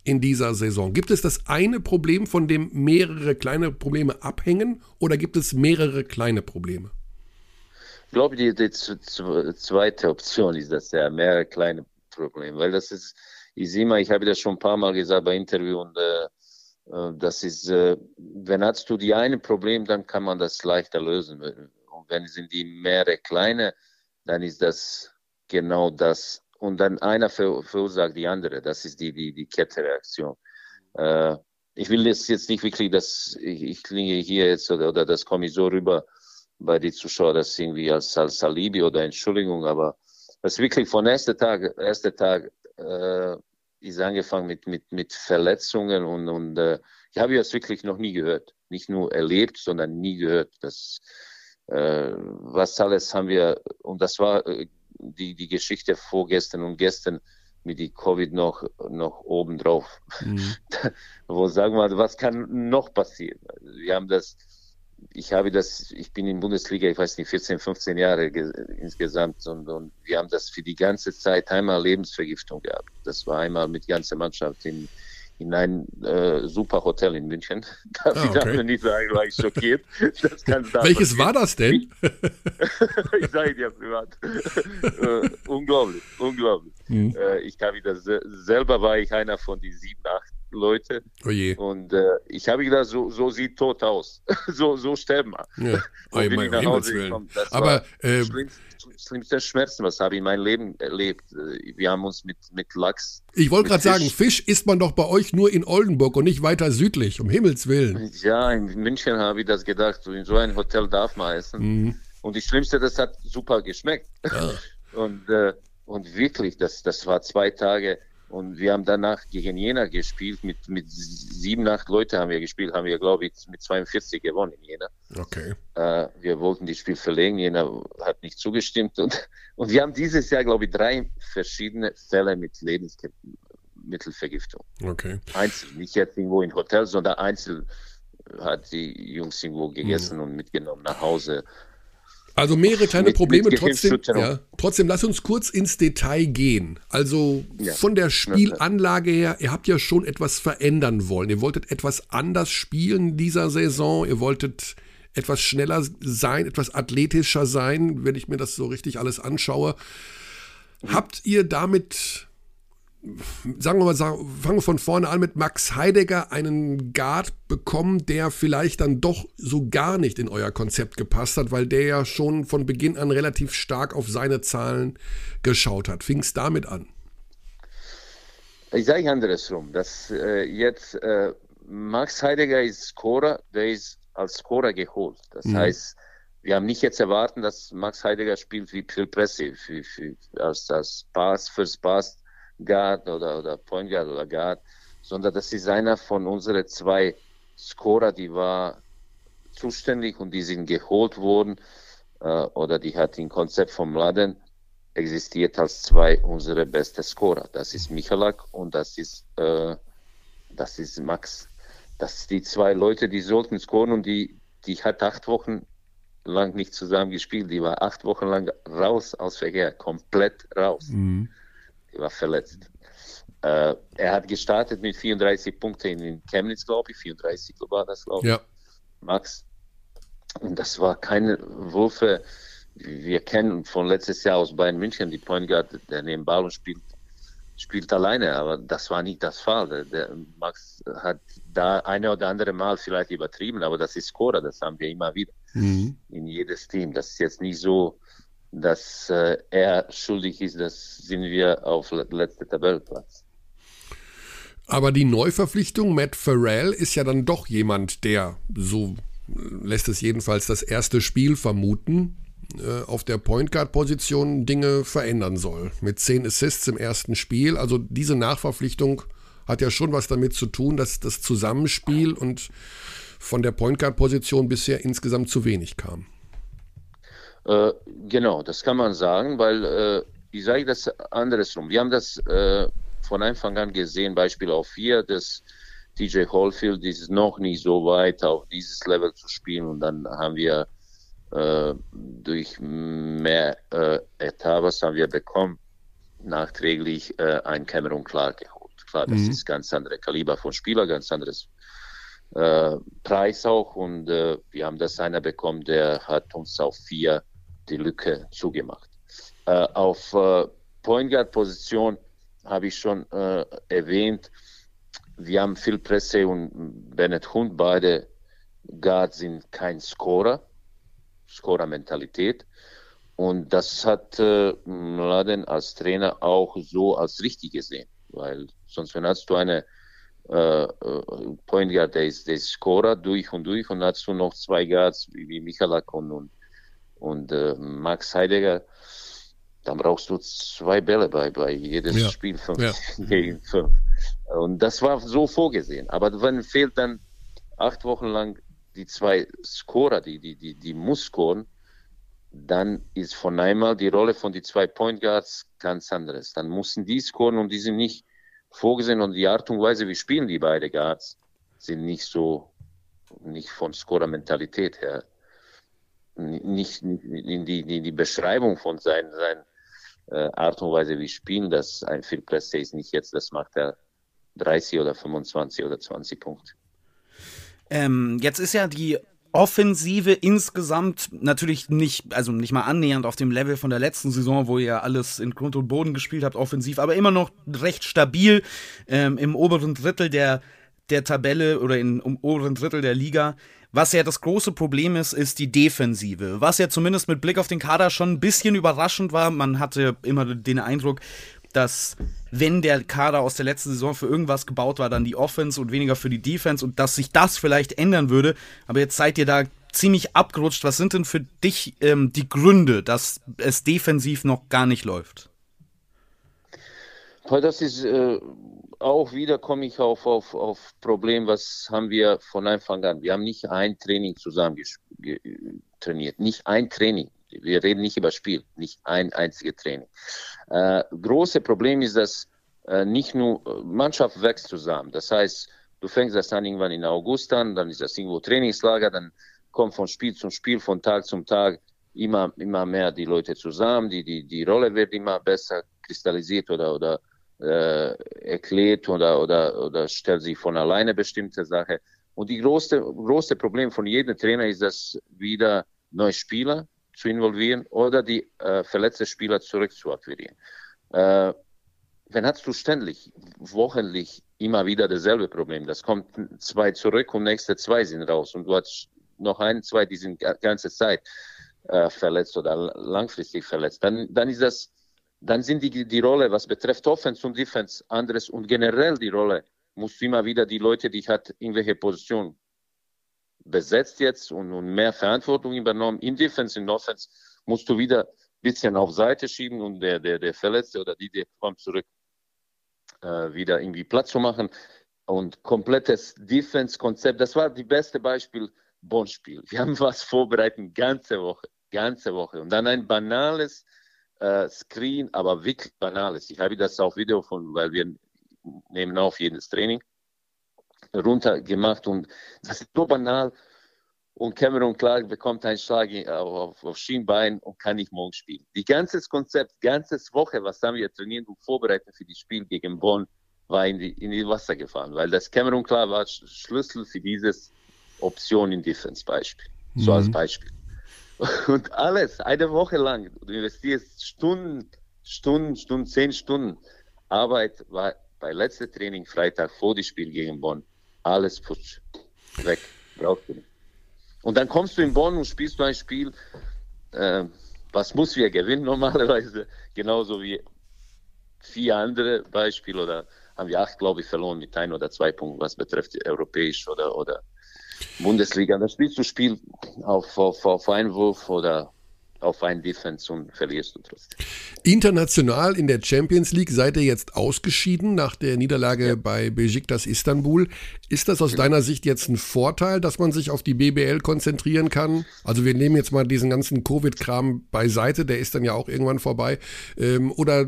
Speaker 1: in dieser Saison? Gibt es das eine Problem, von dem mehrere kleine Probleme abhängen, oder gibt es mehrere kleine Probleme?
Speaker 3: Ich glaube, die, die zweite Option ist das ja mehrere kleine Probleme, weil das ist, ich sehe mal, ich habe das schon ein paar Mal gesagt bei Interview und äh, äh, das ist, äh, wenn hast du die eine Problem, dann kann man das leichter lösen. Und wenn sind die mehrere kleine, dann ist das genau das. Und dann einer verursacht die andere. Das ist die, die, die Kettenreaktion. Äh, ich will das jetzt nicht wirklich, dass ich, ich klinge hier jetzt oder, oder das komme ich so rüber, bei den Zuschauern das irgendwie als, als Alibi oder Entschuldigung, aber das wirklich von erster Tag, erster Tag äh, ist angefangen mit, mit, mit Verletzungen und, und äh, ich habe das wirklich noch nie gehört. Nicht nur erlebt, sondern nie gehört. Das, äh, was alles haben wir, und das war äh, die, die Geschichte vorgestern und gestern mit die Covid noch, noch obendrauf. Mhm. Wo sagen wir, was kann noch passieren? Wir haben das ich habe das, ich bin in Bundesliga, ich weiß nicht, 14, 15 Jahre insgesamt und, und, wir haben das für die ganze Zeit einmal Lebensvergiftung gehabt. Das war einmal mit ganzer Mannschaft in, in ein äh, super Hotel in München. Darf ah, okay. ich nicht sagen, war ich schockiert.
Speaker 1: Welches war das denn?
Speaker 3: ich sage dir privat. äh, unglaublich, unglaublich. Hm. Äh, ich habe das selber war ich einer von den sieben, acht Leute.
Speaker 1: Oh je.
Speaker 3: Und äh, ich habe gedacht, so, so sieht tot aus. so, so sterben wir.
Speaker 1: Ja. Oh, ich Hause gekommen. Das Aber äh,
Speaker 3: schlimmste, schlimmste Schmerzen, was habe ich in meinem Leben erlebt. Äh, wir haben uns mit, mit Lachs.
Speaker 1: Ich wollte gerade sagen, Fisch isst man doch bei euch nur in Oldenburg und nicht weiter südlich, um Himmels Willen.
Speaker 3: Ja, in München habe ich das gedacht. In so ein Hotel darf man essen. Mhm. Und das Schlimmste, das hat super geschmeckt. Ja. und, äh, und wirklich, das, das war zwei Tage und wir haben danach gegen Jena gespielt. Mit, mit sieben, acht Leute haben wir gespielt, haben wir, glaube ich, mit 42 gewonnen in Jena.
Speaker 1: Okay.
Speaker 3: Äh, wir wollten das Spiel verlegen. Jena hat nicht zugestimmt. Und, und wir haben dieses Jahr, glaube ich, drei verschiedene Fälle mit Lebensmittelvergiftung.
Speaker 1: Okay.
Speaker 3: Einzeln, nicht jetzt irgendwo in Hotels, sondern einzeln hat die Jungs irgendwo gegessen mhm. und mitgenommen nach Hause.
Speaker 1: Also mehrere kleine mit, Probleme. Mit trotzdem, ja, trotzdem, lass uns kurz ins Detail gehen. Also ja. von der Spielanlage her, ihr habt ja schon etwas verändern wollen. Ihr wolltet etwas anders spielen in dieser Saison. Ihr wolltet etwas schneller sein, etwas athletischer sein, wenn ich mir das so richtig alles anschaue. Mhm. Habt ihr damit sagen wir mal, sagen, fangen wir von vorne an mit Max Heidegger, einen Guard bekommen, der vielleicht dann doch so gar nicht in euer Konzept gepasst hat, weil der ja schon von Beginn an relativ stark auf seine Zahlen geschaut hat. Fing es damit an?
Speaker 3: Ich sage andersrum, dass äh, jetzt äh, Max Heidegger ist Scorer, der ist als Scorer geholt. Das mhm. heißt, wir haben nicht jetzt erwarten, dass Max Heidegger spielt wie Phil Presse, für, für, als das Pass fürs Pass Guard oder, oder Point Guard oder Guard, sondern das ist einer von unseren zwei Scorer, die war zuständig und die sind geholt worden äh, oder die hat im Konzept vom Laden existiert als zwei unsere beste Scorer. Das ist Michalak und das ist äh, das ist Max. Das sind die zwei Leute, die sollten scoren und die, die hat acht Wochen lang nicht zusammen gespielt. Die war acht Wochen lang raus aus Verkehr, komplett raus. Mhm. War verletzt. Äh, er hat gestartet mit 34 Punkten in Chemnitz, glaube ich. 34 war das, glaube ich. Ja. Max. Und das war keine Würfe. Wir kennen von letztes Jahr aus Bayern München die Point Guard, der neben Ball und spielt, spielt alleine, aber das war nicht das Fall. Der, der Max hat da eine oder andere Mal vielleicht übertrieben, aber das ist Scorer, das haben wir immer wieder mhm. in jedes Team. Das ist jetzt nicht so, dass äh, er schuldig ist, das sind wir auf letzter Tabellenplatz.
Speaker 1: Aber die Neuverpflichtung Matt Farrell ist ja dann doch jemand, der, so lässt es jedenfalls das erste Spiel vermuten, äh, auf der Point Guard Position Dinge verändern soll. Mit zehn Assists im ersten Spiel. Also diese Nachverpflichtung hat ja schon was damit zu tun, dass das Zusammenspiel und von der Point Guard Position bisher insgesamt zu wenig kam.
Speaker 3: Äh, genau, das kann man sagen, weil äh, ich sage das andersrum. Wir haben das äh, von Anfang an gesehen, Beispiel auf hier, dass DJ Hallfield ist noch nicht so weit auf dieses Level zu spielen und dann haben wir äh, durch mehr äh, Etapas haben wir bekommen, nachträglich äh, ein Cameron Clark geholt. Klar, das mhm. ist ganz andere Kaliber von Spieler, ganz anderes äh, Preis auch und äh, wir haben das einer bekommen, der hat uns auf vier die Lücke zugemacht. Äh, auf äh, Point Guard Position habe ich schon äh, erwähnt, wir haben viel Presse und Bennett Hund, beide Guards sind kein Scorer, Scorer-Mentalität. Und das hat äh, Mladen als Trainer auch so als richtig gesehen, weil sonst wenn hast du eine äh, äh, Point Guard, der ist, der Scorer durch und durch und hast du noch zwei Guards wie, wie Michalak und, und, und äh, Max Heidegger, dann brauchst du zwei Bälle bei, bei jedes ja. Spiel fünf ja. gegen fünf. Und das war so vorgesehen. Aber wenn fehlt dann acht Wochen lang die zwei Scorer, die, die, die, die muss scoren, dann ist von einmal die Rolle von die zwei Point Guards ganz anderes. Dann müssen die scoren und die sind nicht vorgesehen und die Art und Weise, wie spielen die beide Guards, sind nicht so, nicht von Scorer-Mentalität her. Nicht, in, die, in die Beschreibung von seinen, seinen äh, Art und Weise, wie spielen, das ein Presse ist nicht jetzt, das macht er 30 oder 25 oder 20 Punkte.
Speaker 2: Ähm, jetzt ist ja die Offensive insgesamt natürlich nicht, also nicht mal annähernd auf dem Level von der letzten Saison, wo ihr alles in Grund und Boden gespielt habt, offensiv, aber immer noch recht stabil ähm, im oberen Drittel der, der Tabelle oder im oberen Drittel der Liga. Was ja das große Problem ist, ist die Defensive. Was ja zumindest mit Blick auf den Kader schon ein bisschen überraschend war. Man hatte immer den Eindruck, dass wenn der Kader aus der letzten Saison für irgendwas gebaut war, dann die Offense und weniger für die Defense und dass sich das vielleicht ändern würde. Aber jetzt seid ihr da ziemlich abgerutscht. Was sind denn für dich ähm, die Gründe, dass es defensiv noch gar nicht läuft?
Speaker 3: Das ist äh, auch wieder komme ich auf, auf, auf Problem, was haben wir von Anfang an. Wir haben nicht ein Training zusammen trainiert, nicht ein Training. Wir reden nicht über Spiel, nicht ein einziges Training. Äh, große Problem ist, dass äh, nicht nur äh, Mannschaft wächst zusammen. Das heißt, du fängst das an irgendwann in August an, dann ist das irgendwo Trainingslager, dann kommt von Spiel zum Spiel, von Tag zum Tag immer, immer mehr die Leute zusammen, die, die, die Rolle wird immer besser kristallisiert oder, oder äh, erklärt oder, oder, oder stellt sich von alleine bestimmte Sache. Und die größte, größte Problem von jedem Trainer ist, dass wieder neue Spieler zu involvieren oder die äh, verletzte Spieler zurückzuakquirieren. Äh, wenn hast du ständig, wochenlich immer wieder dasselbe Problem. Das kommt zwei zurück und nächste zwei sind raus und du hast noch ein, zwei, die sind ganze Zeit äh, verletzt oder langfristig verletzt. Dann, dann ist das dann sind die, die Rolle, was betrifft Offense und Defense, anderes und generell die Rolle, musst du immer wieder die Leute, die hat irgendwelche Position besetzt jetzt und, und mehr Verantwortung übernommen, in Defense, in Offense, musst du wieder ein bisschen auf Seite schieben und der, der, der Verletzte oder die, der kommt zurück, äh, wieder irgendwie Platz zu machen. Und komplettes Defense-Konzept, das war das beste Beispiel, Bonn-Spiel. Wir haben was vorbereitet, ganze Woche, ganze Woche. Und dann ein banales äh, Screen, aber wirklich banales. Ich habe das auf Video von, weil wir nehmen auf jedes Training. runtergemacht und das ist so banal. Und Cameron Clark bekommt einen Schlag auf, auf Schienbein und kann nicht morgen spielen. Die ganze Konzept, ganze Woche, was haben wir trainiert und vorbereitet für das Spiel gegen Bonn, war in die, in die Wasser gefahren, weil das Cameron Clark war Schlüssel für dieses Option in Defense Beispiel. So mhm. als Beispiel. Und alles, eine Woche lang, du investierst Stunden, Stunden, Stunden, zehn Stunden Arbeit war bei letzter Training Freitag vor dem Spiel gegen Bonn. Alles futsch. Weg. Brauchst du nicht. Und dann kommst du in Bonn und spielst du ein Spiel, äh, was muss wir gewinnen normalerweise, genauso wie vier andere Beispiele oder haben wir acht, glaube ich, verloren mit ein oder zwei Punkten, was betrifft europäisch oder, oder Bundesliga. Da spielst du Spiel auf, auf, auf Einwurf oder auf ein Defense und verlierst du trotzdem.
Speaker 1: International in der Champions League seid ihr jetzt ausgeschieden nach der Niederlage ja. bei Besiktas Istanbul. Ist das aus ja. deiner Sicht jetzt ein Vorteil, dass man sich auf die BBL konzentrieren kann? Also wir nehmen jetzt mal diesen ganzen Covid-Kram beiseite, der ist dann ja auch irgendwann vorbei. Ähm, oder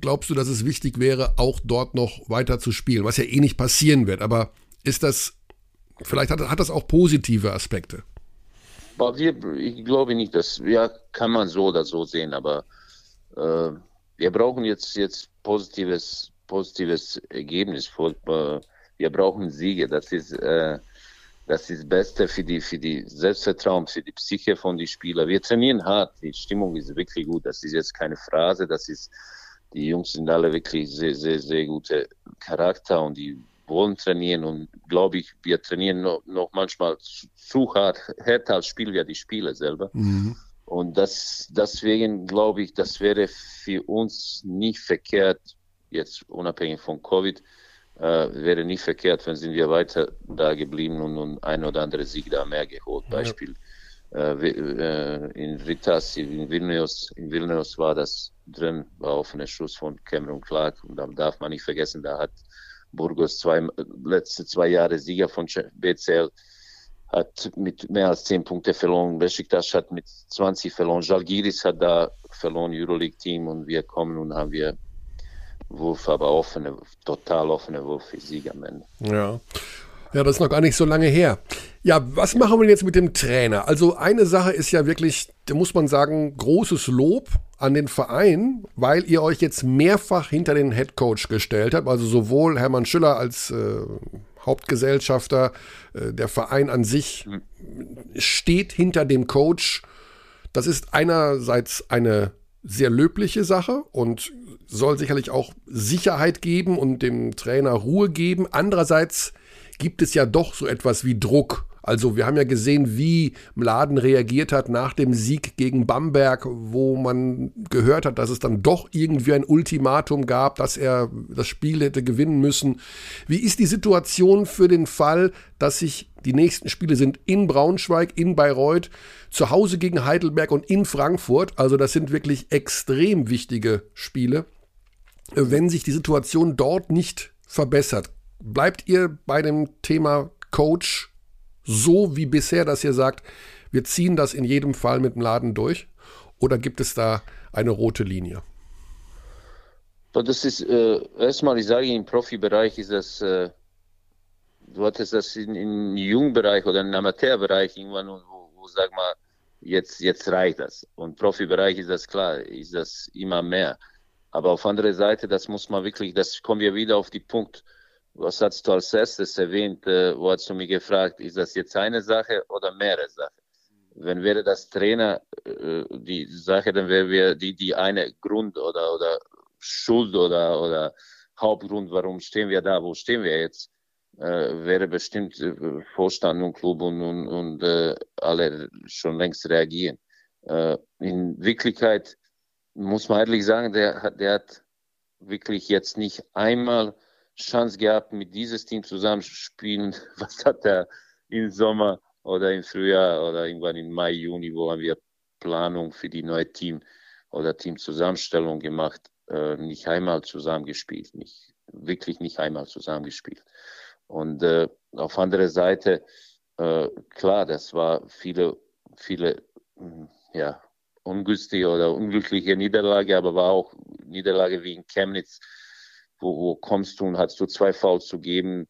Speaker 1: glaubst du, dass es wichtig wäre, auch dort noch weiter zu spielen, was ja eh nicht passieren wird? Aber ist das, vielleicht hat, hat das auch positive Aspekte?
Speaker 3: Aber wir, ich glaube nicht, dass, ja, kann man so oder so sehen, aber äh, wir brauchen jetzt, jetzt positives, positives Ergebnis. Wir brauchen Siege. Das ist, äh, das ist Beste für die, für die Selbstvertrauen, für die Psyche von den Spielern. Wir trainieren hart. Die Stimmung ist wirklich gut. Das ist jetzt keine Phrase. Das ist, die Jungs sind alle wirklich sehr, sehr, sehr gute Charakter und die wollen trainieren und glaube ich, wir trainieren noch, noch manchmal zu, zu hart, härter als spielen wir die Spiele selber. Mhm. Und das, deswegen glaube ich, das wäre für uns nicht verkehrt, jetzt unabhängig von Covid, äh, wäre nicht verkehrt, wenn sind wir weiter da geblieben und, und ein oder andere Sieg da mehr geholt. Ja. Beispiel äh, äh, in Ritas, in Vilnius, in Vilnius war das drin, war offener Schuss von Cameron Clark und da darf man nicht vergessen, da hat Burgos zwei, letzte zwei Jahre Sieger von BCL, hat mit mehr als zehn Punkte verloren. Besiktas hat mit 20 verloren. Jalgiris hat da verloren, Euroleague-Team, und wir kommen und haben wir Wurf, aber offene, total offene Wurf für Sieg am Ende.
Speaker 1: Ja. Ja, das ist noch gar nicht so lange her. Ja, was machen wir jetzt mit dem Trainer? Also eine Sache ist ja wirklich, da muss man sagen, großes Lob an den Verein, weil ihr euch jetzt mehrfach hinter den Head Coach gestellt habt. Also sowohl Hermann Schüller als äh, Hauptgesellschafter, äh, der Verein an sich steht hinter dem Coach. Das ist einerseits eine sehr löbliche Sache und soll sicherlich auch Sicherheit geben und dem Trainer Ruhe geben. Andererseits gibt es ja doch so etwas wie Druck. Also wir haben ja gesehen, wie Mladen reagiert hat nach dem Sieg gegen Bamberg, wo man gehört hat, dass es dann doch irgendwie ein Ultimatum gab, dass er das Spiel hätte gewinnen müssen. Wie ist die Situation für den Fall, dass sich die nächsten Spiele sind in Braunschweig, in Bayreuth, zu Hause gegen Heidelberg und in Frankfurt. Also das sind wirklich extrem wichtige Spiele. Wenn sich die Situation dort nicht verbessert, bleibt ihr bei dem Thema Coach so wie bisher, dass ihr sagt, wir ziehen das in jedem Fall mit dem Laden durch? Oder gibt es da eine rote Linie?
Speaker 3: Das ist äh, erstmal, ich sage, im Profibereich ist das, äh, du hattest das in, im Jungbereich oder im Amateurbereich irgendwann, wo, wo sag mal, jetzt, jetzt reicht das. Und Profibereich ist das klar, ist das immer mehr. Aber auf andere Seite, das muss man wirklich, das kommen wir wieder auf die Punkt, was hast du als erstes erwähnt? Äh, wo hast du mich gefragt, ist das jetzt eine Sache oder mehrere Sachen? Wenn wäre das Trainer äh, die Sache, dann wäre wir die, die eine Grund oder, oder Schuld oder, oder Hauptgrund, warum stehen wir da, wo stehen wir jetzt, äh, wäre bestimmt äh, Vorstand und Club und, und, und äh, alle schon längst reagieren. Äh, in Wirklichkeit muss man ehrlich sagen, der, der hat wirklich jetzt nicht einmal Chance gehabt, mit dieses Team zusammenzuspielen. Was hat er im Sommer oder im Frühjahr oder irgendwann im Mai, Juni, wo haben wir Planung für die neue Team oder Teamzusammenstellung gemacht, äh, nicht einmal zusammengespielt, nicht, wirklich nicht einmal zusammengespielt. Und äh, auf andere Seite, äh, klar, das war viele, viele, hm, ja, ungünstige oder unglückliche Niederlage, aber war auch Niederlage wie in Chemnitz, wo, wo kommst du und hast du zwei Fouls zu geben.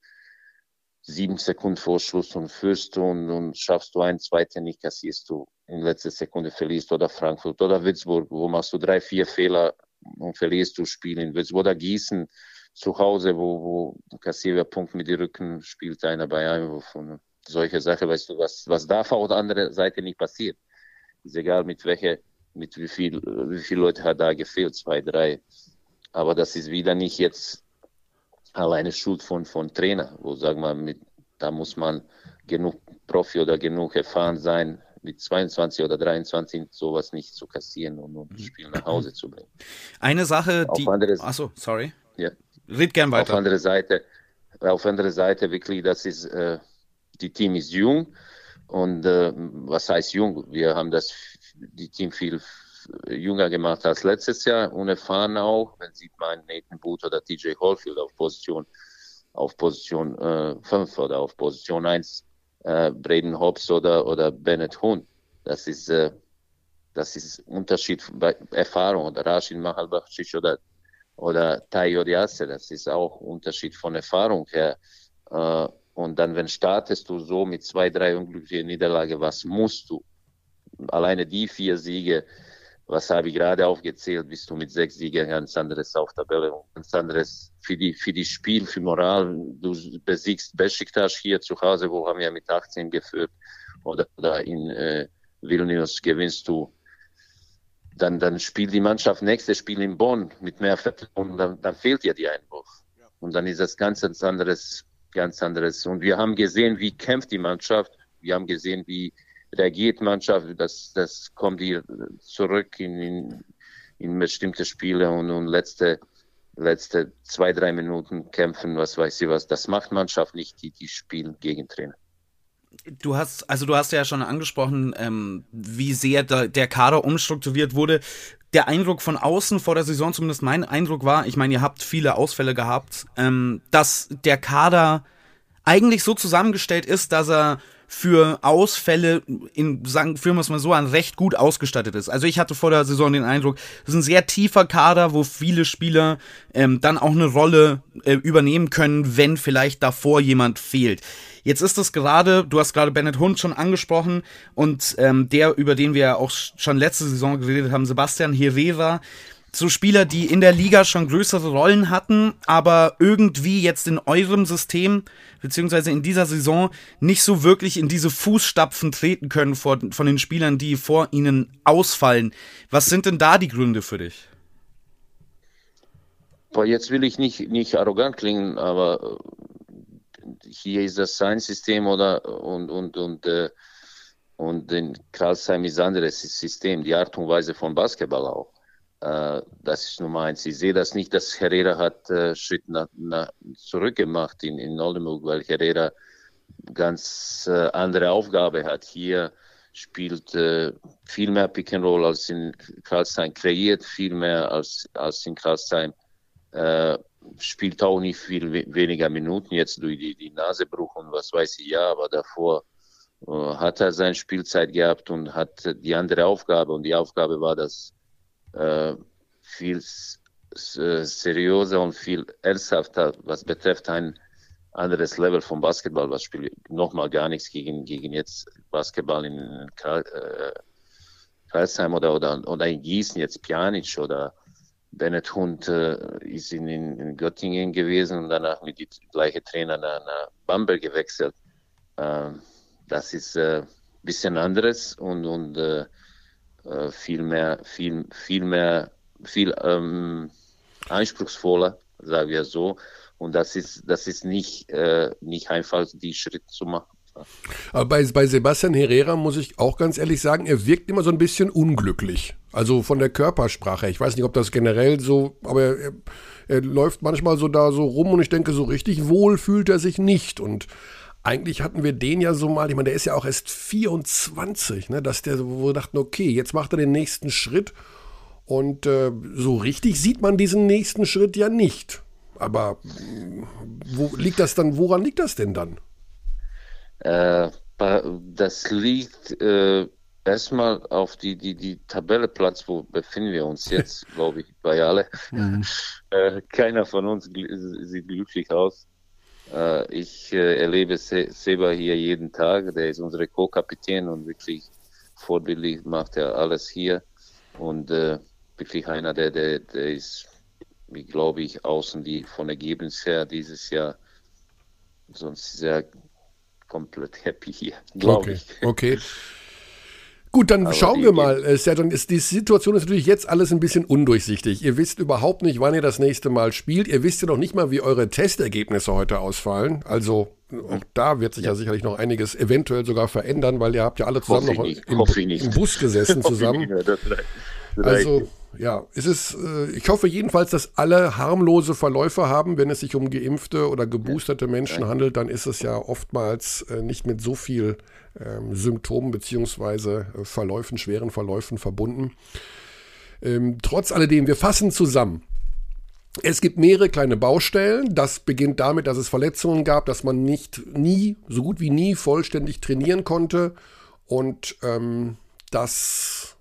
Speaker 3: sieben Sekunden vor Schluss und führst du und, und schaffst du einen zweiten nicht, kassierst du in letzter Sekunde verlierst oder Frankfurt oder Würzburg, wo machst du drei, vier Fehler und verlierst du Spiel in Würzburg oder Gießen zu Hause, wo, wo kassieren Punkt mit den Rücken, spielt einer bei Einwurf und solche Sachen, weißt du, was, was darf auf der anderen Seite nicht passieren. Ist egal mit welcher, mit wie viel, wie viele Leute hat da gefehlt, zwei, drei. Aber das ist wieder nicht jetzt alleine Schuld von, von Trainer, wo sagen wir, mit, da muss man genug Profi oder genug erfahren sein, mit 22 oder 23 sowas nicht zu kassieren und, und das. Spiel nach Hause zu bringen.
Speaker 2: Eine Sache,
Speaker 3: die. Achso,
Speaker 2: sorry.
Speaker 3: Ja.
Speaker 2: Red gern weiter.
Speaker 3: Auf andere Seite, auf andere Seite wirklich, das ist, äh, die Team ist jung und äh, was heißt jung? Wir haben das, die Team viel jünger gemacht als letztes Jahr, unerfahren auch. Wenn sieht man Nathan Booth oder TJ Hallfield auf Position, auf Position 5 äh, oder auf Position 1, äh, Braden Hobbs oder, oder Bennett Huhn. Das ist, äh, das ist Unterschied bei Erfahrung oder Rashid Mahalbakhshich oder, oder Tayo Diasse. Das ist auch Unterschied von Erfahrung her. Äh, und dann, wenn startest du so mit zwei, drei unglücklichen Niederlagen, was musst du? Alleine die vier Siege was habe ich gerade aufgezählt, bist du mit sechs Siegen ganz anderes auf Tabelle und ganz anderes für die, für die Spiel, für Moral. Du besiegst Besiktas hier zu Hause, wo haben wir mit 18 geführt, oder, oder in äh, Vilnius gewinnst du. Dann, dann spielt die Mannschaft nächstes Spiel in Bonn mit mehr Vertrauen, dann, dann fehlt dir die Einwurf. Und dann ist das ganz anderes, ganz anderes. Und wir haben gesehen, wie kämpft die Mannschaft. Wir haben gesehen, wie, reagiert Mannschaft, das, das kommt hier zurück in, in, in bestimmte Spiele und, und letzte, letzte zwei, drei Minuten kämpfen, was weiß ich was. Das macht Mannschaft nicht, die, die spielen gegen Trainer.
Speaker 2: Du hast, also du hast ja schon angesprochen, ähm, wie sehr da, der Kader umstrukturiert wurde. Der Eindruck von außen vor der Saison, zumindest mein Eindruck war, ich meine, ihr habt viele Ausfälle gehabt, ähm, dass der Kader eigentlich so zusammengestellt ist, dass er für Ausfälle in, sagen, führen wir es mal so an, recht gut ausgestattet ist. Also ich hatte vor der Saison den Eindruck, es ist ein sehr tiefer Kader, wo viele Spieler ähm, dann auch eine Rolle äh, übernehmen können, wenn vielleicht davor jemand fehlt. Jetzt ist es gerade, du hast gerade Bennett Hund schon angesprochen und ähm, der, über den wir auch schon letzte Saison geredet haben, Sebastian Herrera, so Spieler, die in der Liga schon größere Rollen hatten, aber irgendwie jetzt in eurem System, beziehungsweise in dieser Saison, nicht so wirklich in diese Fußstapfen treten können vor, von den Spielern, die vor ihnen ausfallen. Was sind denn da die Gründe für dich?
Speaker 3: Jetzt will ich nicht, nicht arrogant klingen, aber äh, hier ist das sein System oder und, und, und, äh, und in Karlsheim ist ein anderes System, die Art und Weise von Basketball auch. Äh, das ist Nummer eins. Ich sehe das nicht, dass Herrera hat äh, Schritt nach, nach, zurück gemacht in, in Oldenburg, weil Herrera ganz äh, andere Aufgabe hat. Hier spielt äh, viel mehr Pick and Roll als in Karlsheim, kreiert viel mehr als, als in Karlsheim, äh, spielt auch nicht viel we weniger Minuten jetzt durch die, die Nasebruch und was weiß ich ja, aber davor äh, hat er seine Spielzeit gehabt und hat die andere Aufgabe und die Aufgabe war, dass äh, viel äh, seriöser und viel ernsthafter, was betrifft ein anderes Level vom Basketball, was spielt nochmal gar nichts gegen, gegen jetzt Basketball in äh, Karlsheim oder, oder, oder in Gießen, jetzt Pjanic oder Bennett Hund äh, ist in, in, Göttingen gewesen und danach mit die gleiche Trainer nach, nach Bamberg gewechselt. Äh, das ist ein bisschen anderes und, und äh, viel mehr, viel, viel mehr, viel ähm, anspruchsvoller, sagen wir so. Und das ist, das ist nicht, äh, nicht einfach, die Schritte zu machen.
Speaker 1: Aber bei, bei Sebastian Herrera muss ich auch ganz ehrlich sagen, er wirkt immer so ein bisschen unglücklich. Also von der Körpersprache. Ich weiß nicht, ob das generell so, aber er, er läuft manchmal so da so rum und ich denke, so richtig wohl fühlt er sich nicht. Und eigentlich hatten wir den ja so mal, ich meine, der ist ja auch erst 24, ne, dass der, wo wir dachten, okay, jetzt macht er den nächsten Schritt. Und äh, so richtig sieht man diesen nächsten Schritt ja nicht. Aber wo liegt das dann, woran liegt das denn dann?
Speaker 3: Äh, das liegt äh, erstmal auf die, die, die Tabelle Platz, wo befinden wir uns jetzt, glaube ich, bei alle. Mhm. Äh, keiner von uns sieht glücklich aus. Äh, ich äh, erlebe Se Seba hier jeden Tag. Der ist unser Co-Kapitän und wirklich vorbildlich macht er alles hier. Und äh, wirklich einer, der, der, der ist, wie glaube ich, außen die von Ergebnis her dieses Jahr sonst sehr komplett happy hier, glaube
Speaker 1: okay.
Speaker 3: ich.
Speaker 1: Okay. Gut, dann Aber schauen wir mal, äh, Sertan. Ist, die Situation ist natürlich jetzt alles ein bisschen undurchsichtig. Ihr wisst überhaupt nicht, wann ihr das nächste Mal spielt. Ihr wisst ja noch nicht mal, wie eure Testergebnisse heute ausfallen. Also auch da wird sich ja. ja sicherlich noch einiges eventuell sogar verändern, weil ihr habt ja alle zusammen noch im, im, Bus gesessen zusammen. Also ja, es ist, äh, ich hoffe jedenfalls, dass alle harmlose Verläufe haben. Wenn es sich um geimpfte oder geboosterte Menschen handelt, dann ist es ja oftmals äh, nicht mit so viel ähm, Symptomen beziehungsweise äh, Verläufen, schweren Verläufen verbunden. Ähm, trotz alledem, wir fassen zusammen. Es gibt mehrere kleine Baustellen. Das beginnt damit, dass es Verletzungen gab, dass man nicht nie, so gut wie nie vollständig trainieren konnte und ähm, dass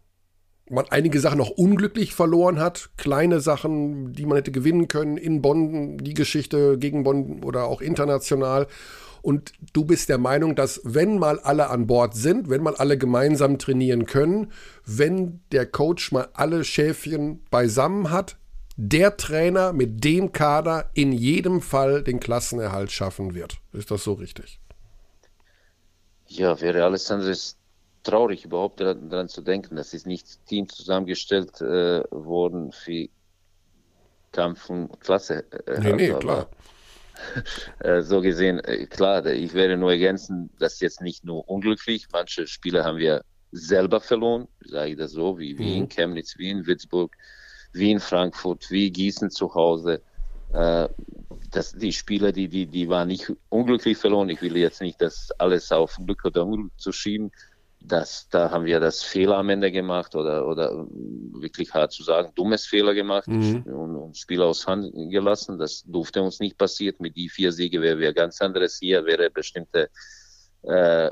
Speaker 1: man einige Sachen noch unglücklich verloren hat. Kleine Sachen, die man hätte gewinnen können in Bonn, die Geschichte gegen Bonn oder auch international. Und du bist der Meinung, dass wenn mal alle an Bord sind, wenn mal alle gemeinsam trainieren können, wenn der Coach mal alle Schäfchen beisammen hat, der Trainer mit dem Kader in jedem Fall den Klassenerhalt schaffen wird. Ist das so richtig?
Speaker 3: Ja, wäre alles anderes traurig, überhaupt daran zu denken. Das ist nicht Team zusammengestellt äh, worden für Kampf und Klasse.
Speaker 1: Äh, nee, nee, klar.
Speaker 3: Äh, so gesehen, äh, klar, ich werde nur ergänzen, dass jetzt nicht nur unglücklich, manche Spiele haben wir selber verloren, sage ich das so, wie Wien, mhm. Chemnitz, Wien, Würzburg, Wien, Frankfurt, wie Gießen zu Hause. Äh, das, die Spieler, die, die, die waren nicht unglücklich verloren. Ich will jetzt nicht das alles auf Glück oder Unglück zu schieben das, da haben wir das Fehler am Ende gemacht oder, oder wirklich hart zu sagen, dummes Fehler gemacht mhm. und, und Spiel aus Hand gelassen. Das durfte uns nicht passieren. Mit die vier Siege wäre wir ganz anderes hier, wäre bestimmte äh,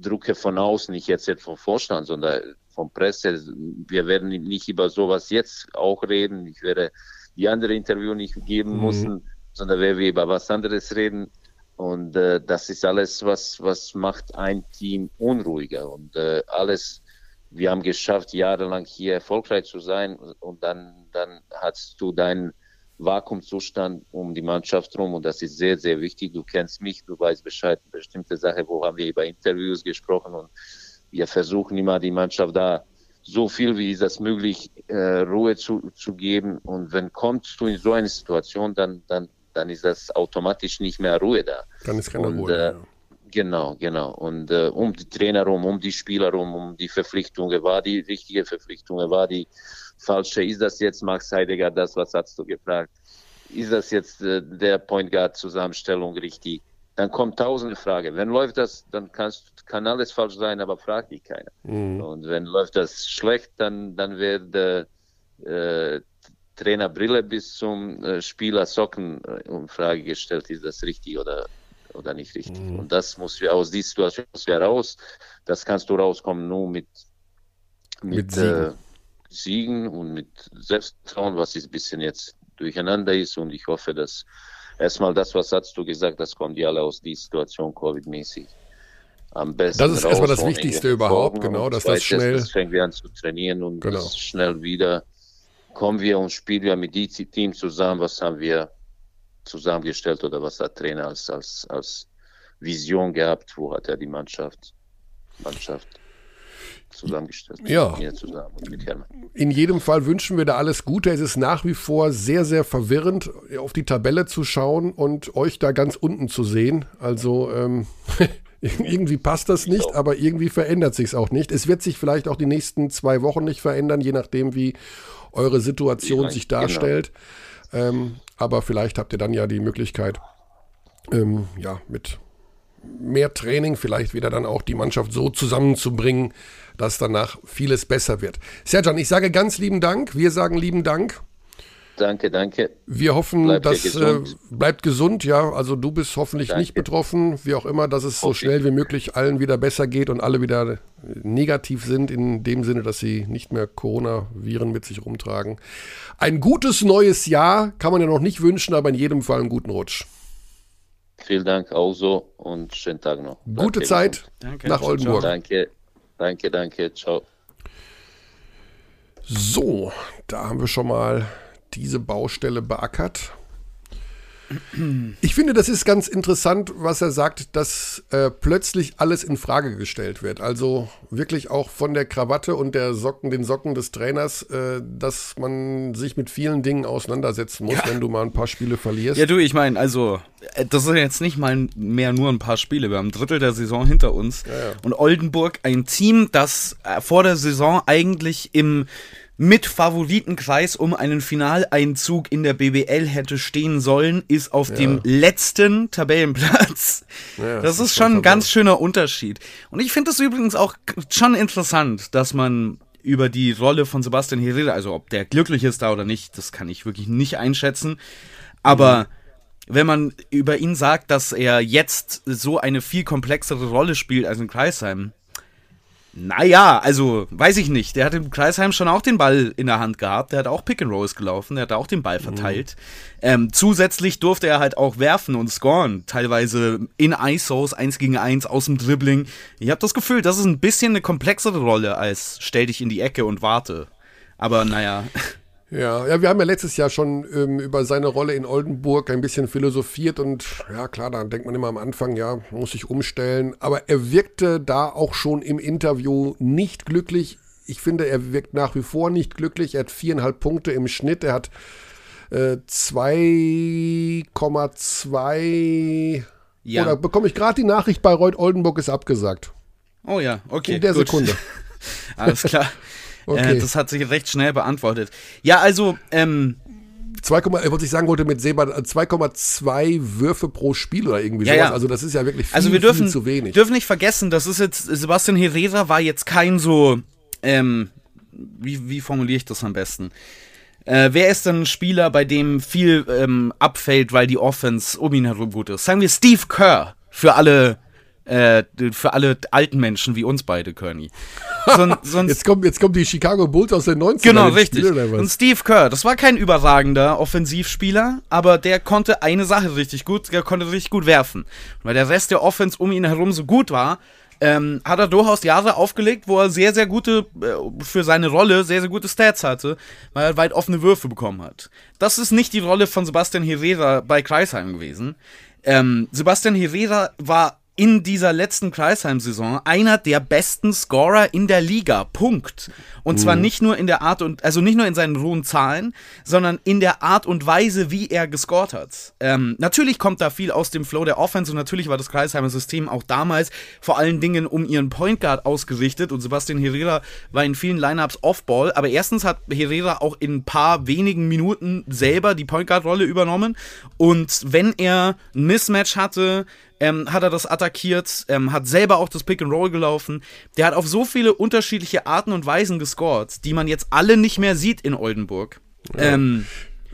Speaker 3: Drucke von außen, nicht jetzt vom Vorstand, sondern von Presse. Wir werden nicht über sowas jetzt auch reden. Ich werde die andere Interview nicht geben mhm. müssen, sondern werden wir über was anderes reden. Und äh, das ist alles, was, was macht ein Team unruhiger. Und äh, alles, wir haben geschafft, jahrelang hier erfolgreich zu sein. Und dann, dann hast du deinen Vakuumzustand um die Mannschaft rum. Und das ist sehr, sehr wichtig. Du kennst mich, du weißt Bescheid, bestimmte Sache, wo haben wir über Interviews gesprochen. Und wir versuchen immer, die Mannschaft da so viel wie das möglich, äh, Ruhe zu, zu geben. Und wenn kommst du in so eine Situation, dann, dann dann ist das automatisch nicht mehr Ruhe da.
Speaker 1: Dann ist keine
Speaker 3: und,
Speaker 1: Ruhe.
Speaker 3: Äh, ja. Genau, genau. Und äh, um die Trainer rum, um die Spieler rum, um die Verpflichtungen, war die richtige Verpflichtung, war die falsche? Ist das jetzt Max Heidegger, das, was hast du gefragt? Ist das jetzt äh, der Point Guard Zusammenstellung richtig? Dann kommt tausende Fragen. Wenn läuft das, dann kannst, kann alles falsch sein, aber fragt dich keiner. Mhm. Und wenn läuft das schlecht, dann, dann wird äh, Trainerbrille bis zum äh, Spieler Socken äh, in Frage gestellt, ist das richtig oder, oder nicht richtig. Mhm. Und das muss wir aus dieser Situation raus. Das kannst du rauskommen nur mit, mit, mit Siegen. Äh, Siegen. und mit Selbstvertrauen, was ein bisschen jetzt durcheinander ist. Und ich hoffe, dass erstmal das, was hast du gesagt, das kommt die alle aus dieser Situation Covid-mäßig. Am besten
Speaker 1: das ist erstmal das Wichtigste überhaupt, genau, dass das schnell. Das
Speaker 3: fängt wir an zu trainieren und genau. schnell wieder kommen wir und spielen wir mit diesem Team zusammen, was haben wir zusammengestellt oder was hat Trainer als, als, als Vision gehabt, wo hat er die Mannschaft, Mannschaft zusammengestellt.
Speaker 1: Ja. Zusammen In jedem Fall wünschen wir da alles Gute. Es ist nach wie vor sehr, sehr verwirrend, auf die Tabelle zu schauen und euch da ganz unten zu sehen. Also ähm, irgendwie passt das nicht, aber irgendwie verändert sich es auch nicht. Es wird sich vielleicht auch die nächsten zwei Wochen nicht verändern, je nachdem, wie eure Situation sich genau. darstellt. Genau. Ähm, aber vielleicht habt ihr dann ja die Möglichkeit, ähm, ja, mit mehr Training vielleicht wieder dann auch die Mannschaft so zusammenzubringen, dass danach vieles besser wird. Serjan, ich sage ganz lieben Dank. Wir sagen lieben Dank.
Speaker 3: Danke, danke.
Speaker 1: Wir hoffen, bleibt dass gesund. Äh, bleibt gesund, ja. Also du bist hoffentlich danke. nicht betroffen, wie auch immer, dass es so schnell wie möglich allen wieder besser geht und alle wieder negativ sind, in dem Sinne, dass sie nicht mehr Coronaviren mit sich rumtragen. Ein gutes neues Jahr kann man ja noch nicht wünschen, aber in jedem Fall einen guten Rutsch.
Speaker 3: Vielen Dank auch so und schönen Tag noch.
Speaker 1: Gute
Speaker 3: Danke.
Speaker 1: Zeit
Speaker 2: Danke.
Speaker 1: nach
Speaker 2: Ciao,
Speaker 1: Oldenburg.
Speaker 3: Danke, danke, danke. Ciao.
Speaker 1: So, da haben wir schon mal diese Baustelle beackert. Ich finde, das ist ganz interessant, was er sagt, dass äh, plötzlich alles in Frage gestellt wird. Also wirklich auch von der Krawatte und der Socken, den Socken des Trainers, äh, dass man sich mit vielen Dingen auseinandersetzen muss, wenn du mal ein paar Spiele verlierst.
Speaker 2: Ja, du, ich meine, also, äh, das sind jetzt nicht mal mehr nur ein paar Spiele. Wir haben ein Drittel der Saison hinter uns.
Speaker 1: ja.
Speaker 2: Und Oldenburg, ein Team, das äh, vor der Saison eigentlich im Mitfavoritenkreis um einen Finaleinzug in der BBL hätte stehen sollen, ist auf dem letzten Tabellenplatz.
Speaker 1: Ja,
Speaker 2: das, ist schon ein ganz schöner Unterschied. Und ich finde es übrigens auch schon interessant, dass man über die Rolle von Sebastian Herrera, also ob der glücklich ist da oder nicht, das kann ich wirklich nicht einschätzen. Aber wenn man über ihn sagt, dass er jetzt so eine viel komplexere Rolle spielt als in Kreisheim, naja, also weiß ich nicht. Der hat im Kreisheim schon auch den Ball in der Hand gehabt. Der hat auch Pick and Rolls gelaufen. Der hat auch den Ball verteilt. Ähm, zusätzlich durfte er halt auch werfen und scoren. Teilweise in ISOs, 1 gegen 1, aus dem Dribbling. Ich habe das Gefühl, das ist ein bisschen eine komplexere Rolle als stell dich in die Ecke und warte. Aber naja.
Speaker 1: Ja, ja, wir haben ja letztes Jahr schon ähm, über seine Rolle in Oldenburg ein bisschen philosophiert und ja, klar, da denkt man immer am Anfang, ja, muss ich umstellen. Aber er wirkte da auch schon im Interview nicht glücklich. Ich finde, er wirkt nach wie vor nicht glücklich. Er hat viereinhalb Punkte im Schnitt. Er hat äh, 2,2
Speaker 2: Ja.
Speaker 1: oder bekomme ich gerade die Nachricht, Bayreuth Oldenburg ist abgesagt.
Speaker 2: Oh ja, okay.
Speaker 1: In der
Speaker 2: gut.
Speaker 1: Sekunde.
Speaker 2: Alles klar.
Speaker 1: Okay.
Speaker 2: äh, das hat sich recht schnell beantwortet. Ja, also, ähm,
Speaker 1: 2, äh, was ich sagen wollte mit Seba, äh, 2,2 Würfe pro Spiel oder irgendwie
Speaker 2: Ja,
Speaker 1: sowas.
Speaker 2: ja.
Speaker 1: Also das ist ja wirklich viel,
Speaker 2: also wir dürfen,
Speaker 1: viel zu wenig.
Speaker 2: dürfen nicht vergessen, das ist jetzt, Sebastian Herrera war jetzt kein so, ähm, wie, wie formuliere ich das am besten? Äh, wer ist denn ein Spieler, bei dem viel ähm, abfällt, weil die Offense um ihn herum gut ist? Sagen wir Steve Kerr für alle, äh, für alle alten Menschen wie uns beide, Körny. So,
Speaker 1: Jetzt kommt, jetzt kommt die Chicago Bulls aus den 90ern.
Speaker 2: Genau, richtig. Und Steve Kerr, das war kein überragender Offensivspieler, aber der konnte eine Sache richtig gut, der konnte richtig gut werfen. Und weil der Rest der Offense um ihn herum so gut war, ähm, hat er durchaus Jahre aufgelegt, wo er sehr, sehr gute, äh, für seine Rolle, sehr, sehr gute Stats hatte, weil er weit offene Würfe bekommen hat. Das ist nicht die Rolle von Sebastian Herrera bei Kreisheim gewesen. Ähm, Sebastian Herrera war in dieser letzten Kreisheim-Saison einer der besten Scorer in der Liga. Punkt. Und zwar nicht nur in der Art und, also nicht nur in seinen rohen Zahlen, sondern in der Art und Weise, wie er gescored hat. Ähm, natürlich kommt da viel aus dem Flow der Offense und natürlich war das Kreisheimer System auch damals vor allen Dingen um ihren Point Guard ausgerichtet und Sebastian Herrera war in vielen Lineups Off-Ball, aber erstens hat Herrera auch in ein paar wenigen Minuten selber die Point Guard Rolle übernommen und wenn er ein Mismatch hatte, ähm, hat er das attackiert, ähm, hat selber auch das Pick and Roll gelaufen. Der hat auf so viele unterschiedliche Arten und Weisen gescored, die man jetzt alle nicht mehr sieht in Oldenburg. Ähm,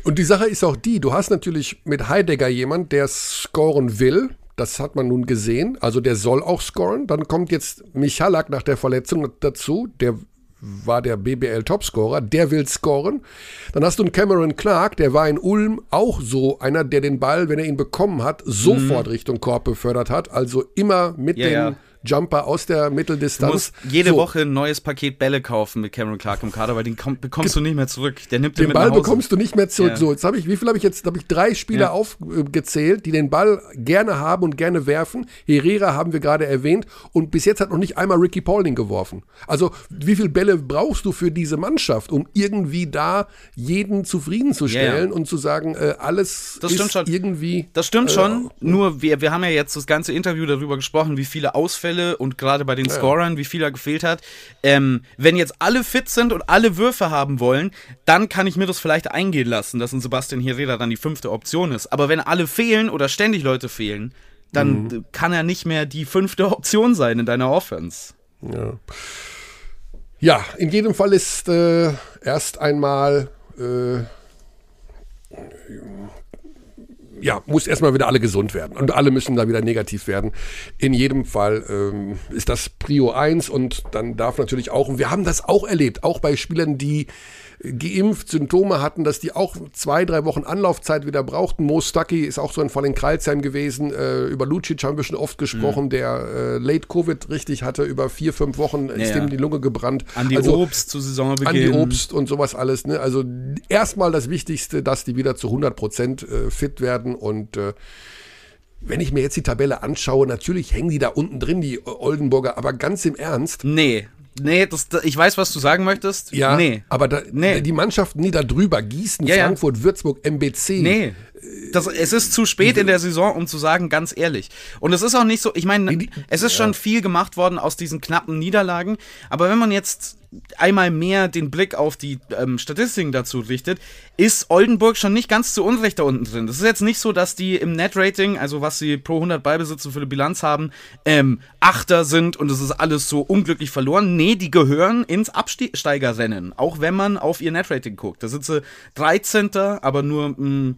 Speaker 1: Und die Sache ist auch die, du hast natürlich mit Heidegger jemand, der scoren will. Das hat man nun gesehen. Also der soll auch scoren. Dann kommt jetzt Michalak nach der Verletzung dazu. Der war der BBL-Topscorer. Der will scoren. Dann hast du einen Cameron Clark, der war in Ulm auch so einer, der den Ball, wenn er ihn bekommen hat, sofort Richtung Korb befördert hat. Also immer mit
Speaker 2: Mhm. Ja,
Speaker 1: dem
Speaker 2: ja.
Speaker 1: Jumper aus der
Speaker 2: du
Speaker 1: Mitteldistanz.
Speaker 2: musst jede
Speaker 1: So.
Speaker 2: Woche ein neues Paket Bälle kaufen mit Cameron Clark im Kader, weil den komm, bekommst du nicht mehr zurück. Der nimmt den,
Speaker 1: Den
Speaker 2: mit
Speaker 1: Ball
Speaker 2: nach Hause.
Speaker 1: bekommst du nicht mehr zurück.
Speaker 2: Ja.
Speaker 1: So, jetzt habe ich, wie viel habe ich jetzt? Habe ich drei Spieler
Speaker 2: Ja.
Speaker 1: aufgezählt, die den Ball gerne haben und gerne werfen. Herrera haben wir gerade erwähnt und bis jetzt hat noch nicht einmal Ricky Paulding geworfen. Also wie viele Bälle brauchst du für diese Mannschaft, um irgendwie da jeden zufriedenzustellen
Speaker 2: ja.
Speaker 1: und zu sagen, äh, alles
Speaker 2: Das
Speaker 1: ist irgendwie.
Speaker 2: Das stimmt
Speaker 1: äh,
Speaker 2: schon, nur wir, wir haben ja jetzt das ganze Interview darüber gesprochen, wie viele Ausfälle und gerade bei den Scorern, wie viel er gefehlt hat. Ähm, wenn jetzt alle fit sind und alle Würfe haben wollen, dann kann ich mir das vielleicht eingehen lassen, dass ein Sebastian Herrera dann die fünfte Option ist. Aber wenn alle fehlen oder ständig Leute fehlen, dann
Speaker 1: Mhm.
Speaker 2: kann er nicht mehr die fünfte Option sein in deiner Offense.
Speaker 1: Ja. ja, in jedem Fall ist äh, erst einmal äh, ja, muss erstmal wieder alle gesund werden. Und alle müssen da wieder negativ werden. In jedem Fall ähm, ist das Prio 1 und dann darf natürlich auch, und wir haben das auch erlebt, auch bei Spielern, die geimpft Symptome hatten, dass die auch zwei, drei Wochen Anlaufzeit wieder brauchten. Mo Stucky ist auch so ein Fall in Kreilsheim gewesen. Äh, über Lucic haben wir schon oft gesprochen, mhm. der äh, Late Covid richtig hatte. Über vier, fünf Wochen ist ja. dem die Lunge gebrannt.
Speaker 2: An die also, Obst zu Saisonbeginn. An
Speaker 1: die Obst und sowas alles. Ne? Also erstmal das Wichtigste, dass die wieder zu 100 Prozent äh, fit werden und äh, wenn ich mir jetzt die Tabelle anschaue, natürlich hängen die da unten drin, die Oldenburger, aber ganz im Ernst.
Speaker 2: Nee, Nee, das, ich weiß, was du sagen möchtest.
Speaker 1: Ja, nee. aber da, nee. die Mannschaften, die da drüber, Gießen, ja, Frankfurt, ja. Würzburg, MBC.
Speaker 2: Nee, das, es ist zu spät in der Saison, um zu sagen, ganz ehrlich. Und es ist auch nicht so, ich meine, es ist schon viel gemacht worden aus diesen knappen Niederlagen, aber wenn man jetzt einmal mehr den Blick auf die ähm, Statistiken dazu richtet, ist Oldenburg schon nicht ganz zu Unrecht da unten drin. Das ist jetzt nicht so, dass die im Net-Rating, also was sie pro 100 Ballbesitze für eine Bilanz haben, ähm, Achter sind und es ist alles so unglücklich verloren. Nee, die gehören ins Absteigerrennen, auch wenn man auf ihr Net-Rating guckt. Da sind sie 13. aber nur mh, mm,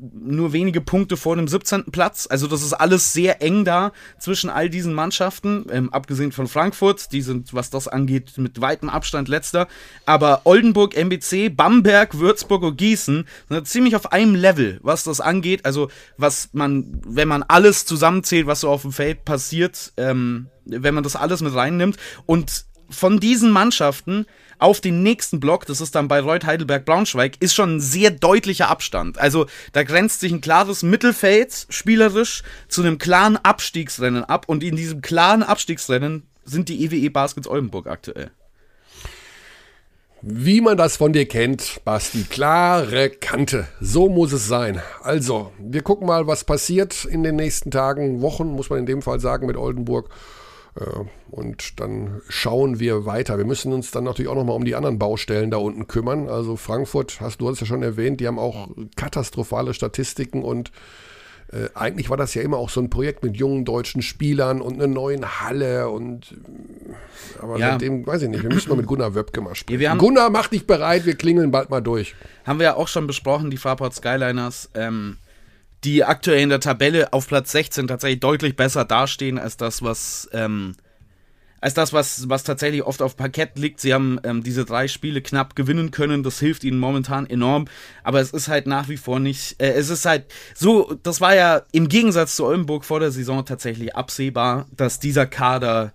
Speaker 2: nur wenige Punkte vor dem 17. Platz. Also das ist alles sehr eng da zwischen all diesen Mannschaften, ähm, abgesehen von Frankfurt, die sind, was das angeht, mit weitem Abstand letzter. Aber Oldenburg, MBC, Bamberg, Würzburg und Gießen sind ziemlich auf einem Level, was das angeht. Also was man, wenn man alles zusammenzählt, was so auf dem Feld passiert, ähm, wenn man das alles mit reinnimmt und von diesen Mannschaften auf den nächsten Block, das ist dann bei Reut Heidelberg Braunschweig, ist schon ein sehr deutlicher Abstand. Also da grenzt sich ein klares Mittelfeld spielerisch zu einem klaren Abstiegsrennen ab und in diesem klaren Abstiegsrennen sind die EWE e Baskets Oldenburg aktuell.
Speaker 1: Wie man das von dir kennt, Basti, klare Kante. So muss es sein. Also, wir gucken mal, was passiert in den nächsten Tagen, Wochen, muss man in dem Fall sagen, mit Oldenburg. Äh, und dann schauen wir weiter. Wir müssen uns dann natürlich auch nochmal um die anderen Baustellen da unten kümmern. Also Frankfurt, hast du hast ja schon erwähnt, die haben auch katastrophale Statistiken und äh, eigentlich war das ja immer auch so ein Projekt mit jungen deutschen Spielern und einer neuen Halle und äh, aber ja. seitdem, weiß ich nicht, wir müssen mal mit Gunnar Wöbke mal sprechen.
Speaker 2: Ja,
Speaker 1: Gunnar, mach dich bereit, wir klingeln bald mal durch.
Speaker 2: Haben wir ja auch schon besprochen, die Fraport Skyliners. Ähm, die aktuell in der Tabelle auf Platz 16 tatsächlich deutlich besser dastehen als das, was ähm, als das, was, was tatsächlich oft auf Parkett liegt. Sie haben ähm, diese drei Spiele knapp gewinnen können. Das hilft ihnen momentan enorm. Aber es ist halt nach wie vor nicht. Äh, es ist halt so, das war ja im Gegensatz zu Oldenburg vor der Saison tatsächlich absehbar, dass dieser Kader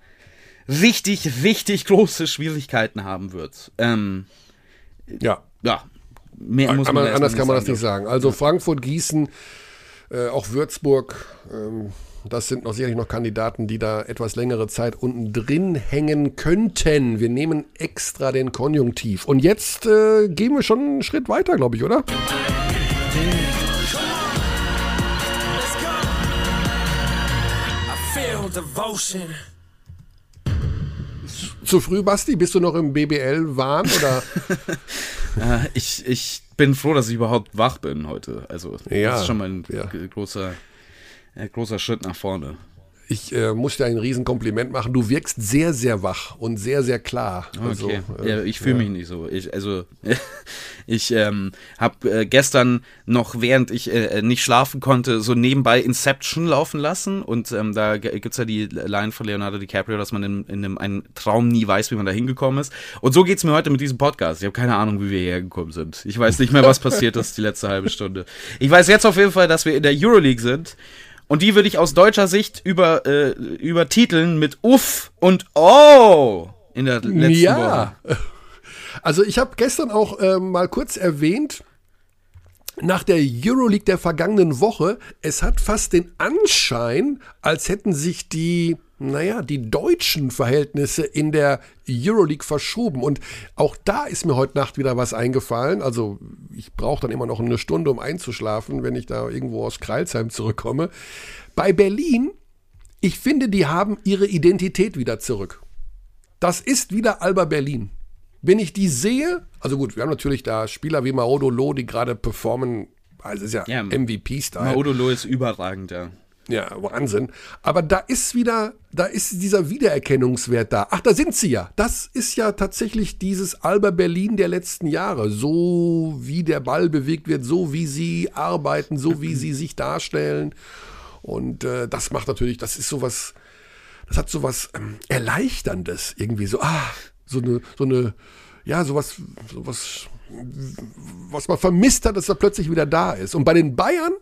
Speaker 2: richtig, richtig große Schwierigkeiten haben wird. Ähm,
Speaker 1: ja.
Speaker 2: Ja.
Speaker 1: Mehr muss man anders kann man das nicht sagen. Also Frankfurt, Gießen, äh, auch Würzburg, ähm, das sind noch sicherlich noch Kandidaten, die da etwas längere Zeit unten drin hängen könnten. Wir nehmen extra den Konjunktiv. Und jetzt äh, gehen wir schon einen Schritt weiter, glaube ich, oder? Zu früh, Basti? Bist du noch im BBL-Wahn oder?
Speaker 2: äh, ich, ich bin froh, dass ich überhaupt wach bin heute. Also,
Speaker 1: ja,
Speaker 2: das ist schon mal ein ja. großer, ein großer Schritt nach vorne.
Speaker 1: Ich äh, muss dir ein Riesenkompliment machen. Du wirkst sehr, sehr wach und sehr, sehr klar.
Speaker 2: Also, okay. äh, ja, ich fühle ja. mich nicht so. Ich, also, ich ähm, habe äh, gestern noch, während ich äh, nicht schlafen konnte, so nebenbei Inception laufen lassen. Und ähm, da gibt es ja die Line von Leonardo DiCaprio, dass man in, in einem einen Traum nie weiß, wie man da hingekommen ist. Und so geht es mir heute mit diesem Podcast. Ich habe keine Ahnung, wie wir hierher gekommen sind. Ich weiß nicht mehr, was passiert ist die letzte halbe Stunde. Ich weiß jetzt auf jeden Fall, dass wir in der Euroleague sind. Und die würde ich aus deutscher Sicht über, äh, übertiteln mit Uff und Oh in der letzten ja. Woche.
Speaker 1: Also ich habe gestern auch äh, mal kurz erwähnt, nach der Euroleague der vergangenen Woche, es hat fast den Anschein, als hätten sich die naja, die deutschen Verhältnisse in der Euroleague verschoben. Und auch da ist mir heute Nacht wieder was eingefallen. Also ich brauche dann immer noch eine Stunde, um einzuschlafen, wenn ich da irgendwo aus Kreilsheim zurückkomme. Bei Berlin, ich finde, die haben ihre Identität wieder zurück. Das ist wieder Alba Berlin. Wenn ich die sehe, also gut, wir haben natürlich da Spieler wie Maodo Loh, die gerade performen, also ist ja, ja MVP-Style.
Speaker 2: Maodo Loh ist überragend, ja.
Speaker 1: Ja, Wahnsinn. Aber da ist wieder, da ist dieser Wiedererkennungswert da. Ach, da sind sie ja. Das ist ja tatsächlich dieses Alba Berlin der letzten Jahre. So wie der Ball bewegt wird, so wie sie arbeiten, so wie sie sich darstellen. Und äh, das macht natürlich, das ist sowas, das hat sowas ähm, Erleichterndes irgendwie so. Ah, so eine, so eine, ja, sowas, sowas, was man vermisst hat, dass er plötzlich wieder da ist. Und bei den Bayern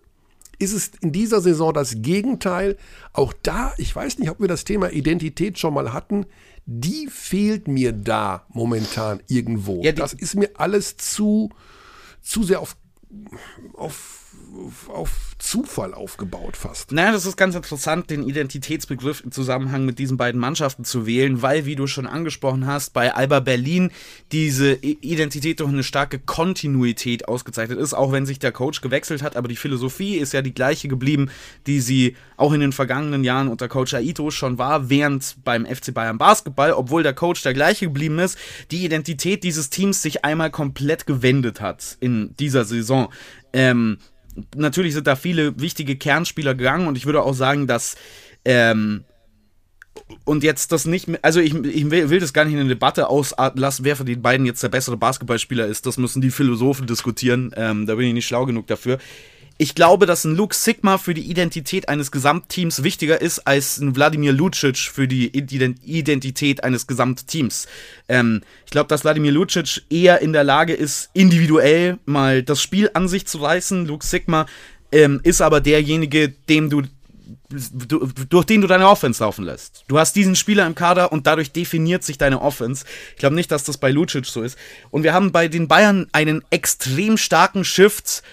Speaker 1: ist es in dieser Saison das Gegenteil. Auch da, ich weiß nicht, ob wir das Thema Identität schon mal hatten, die fehlt mir da momentan irgendwo. Ja, das ist mir alles zu, zu sehr auf, auf auf Zufall aufgebaut fast.
Speaker 2: Naja, das ist ganz interessant, den Identitätsbegriff im Zusammenhang mit diesen beiden Mannschaften zu wählen, weil, wie du schon angesprochen hast, bei Alba Berlin diese Identität durch eine starke Kontinuität ausgezeichnet ist, auch wenn sich der Coach gewechselt hat, aber die Philosophie ist ja die gleiche geblieben, die sie auch in den vergangenen Jahren unter Coach Aito schon war, während beim FC Bayern Basketball, obwohl der Coach der gleiche geblieben ist, die Identität dieses Teams sich einmal komplett gewendet hat in dieser Saison. Ähm, natürlich sind da viele wichtige Kernspieler gegangen und ich würde auch sagen, dass ähm, und jetzt das nicht mehr, also ich, ich will, das gar nicht in eine Debatte auslassen, wer von den beiden jetzt der bessere Basketballspieler ist. Das müssen die Philosophen diskutieren. Ähm, da bin ich nicht schlau genug dafür ich glaube, dass ein Luke Sigma für die Identität eines Gesamtteams wichtiger ist als ein Wladimir Lucic für die Identität eines Gesamtteams. Ähm, ich glaube, dass Wladimir Lucic eher in der Lage ist, individuell mal das Spiel an sich zu reißen. Luke Sigma ähm, ist aber derjenige, dem du durch den du deine Offense laufen lässt. Du hast diesen Spieler im Kader und dadurch definiert sich deine Offense. Ich glaube nicht, dass das bei Lucic so ist. Und wir haben bei den Bayern einen extrem starken Shift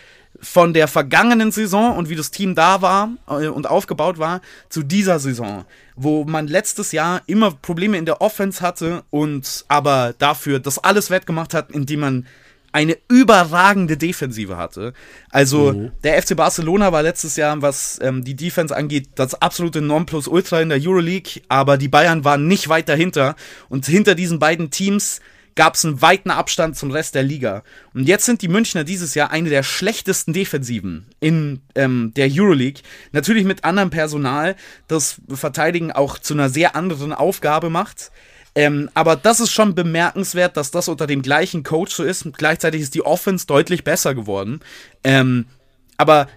Speaker 2: von der vergangenen Saison und wie das Team da war äh, und aufgebaut war zu dieser Saison, wo man letztes Jahr immer Probleme in der Offense hatte und aber dafür das alles wettgemacht hat, indem man eine überragende Defensive hatte. Also mhm. der FC Barcelona war letztes Jahr, was ähm, die Defense angeht, das absolute Nonplusultra in der Euroleague, aber die Bayern waren nicht weit dahinter und hinter diesen beiden Teams gab es einen weiten Abstand zum Rest der Liga. Und jetzt sind die Münchner dieses Jahr eine der schlechtesten Defensiven in ähm, der Euroleague. Natürlich mit anderem Personal, das Verteidigen auch zu einer sehr anderen Aufgabe macht. Ähm, aber das ist schon bemerkenswert, dass das unter dem gleichen Coach so ist. Und gleichzeitig ist die Offense deutlich besser geworden. Ähm, aber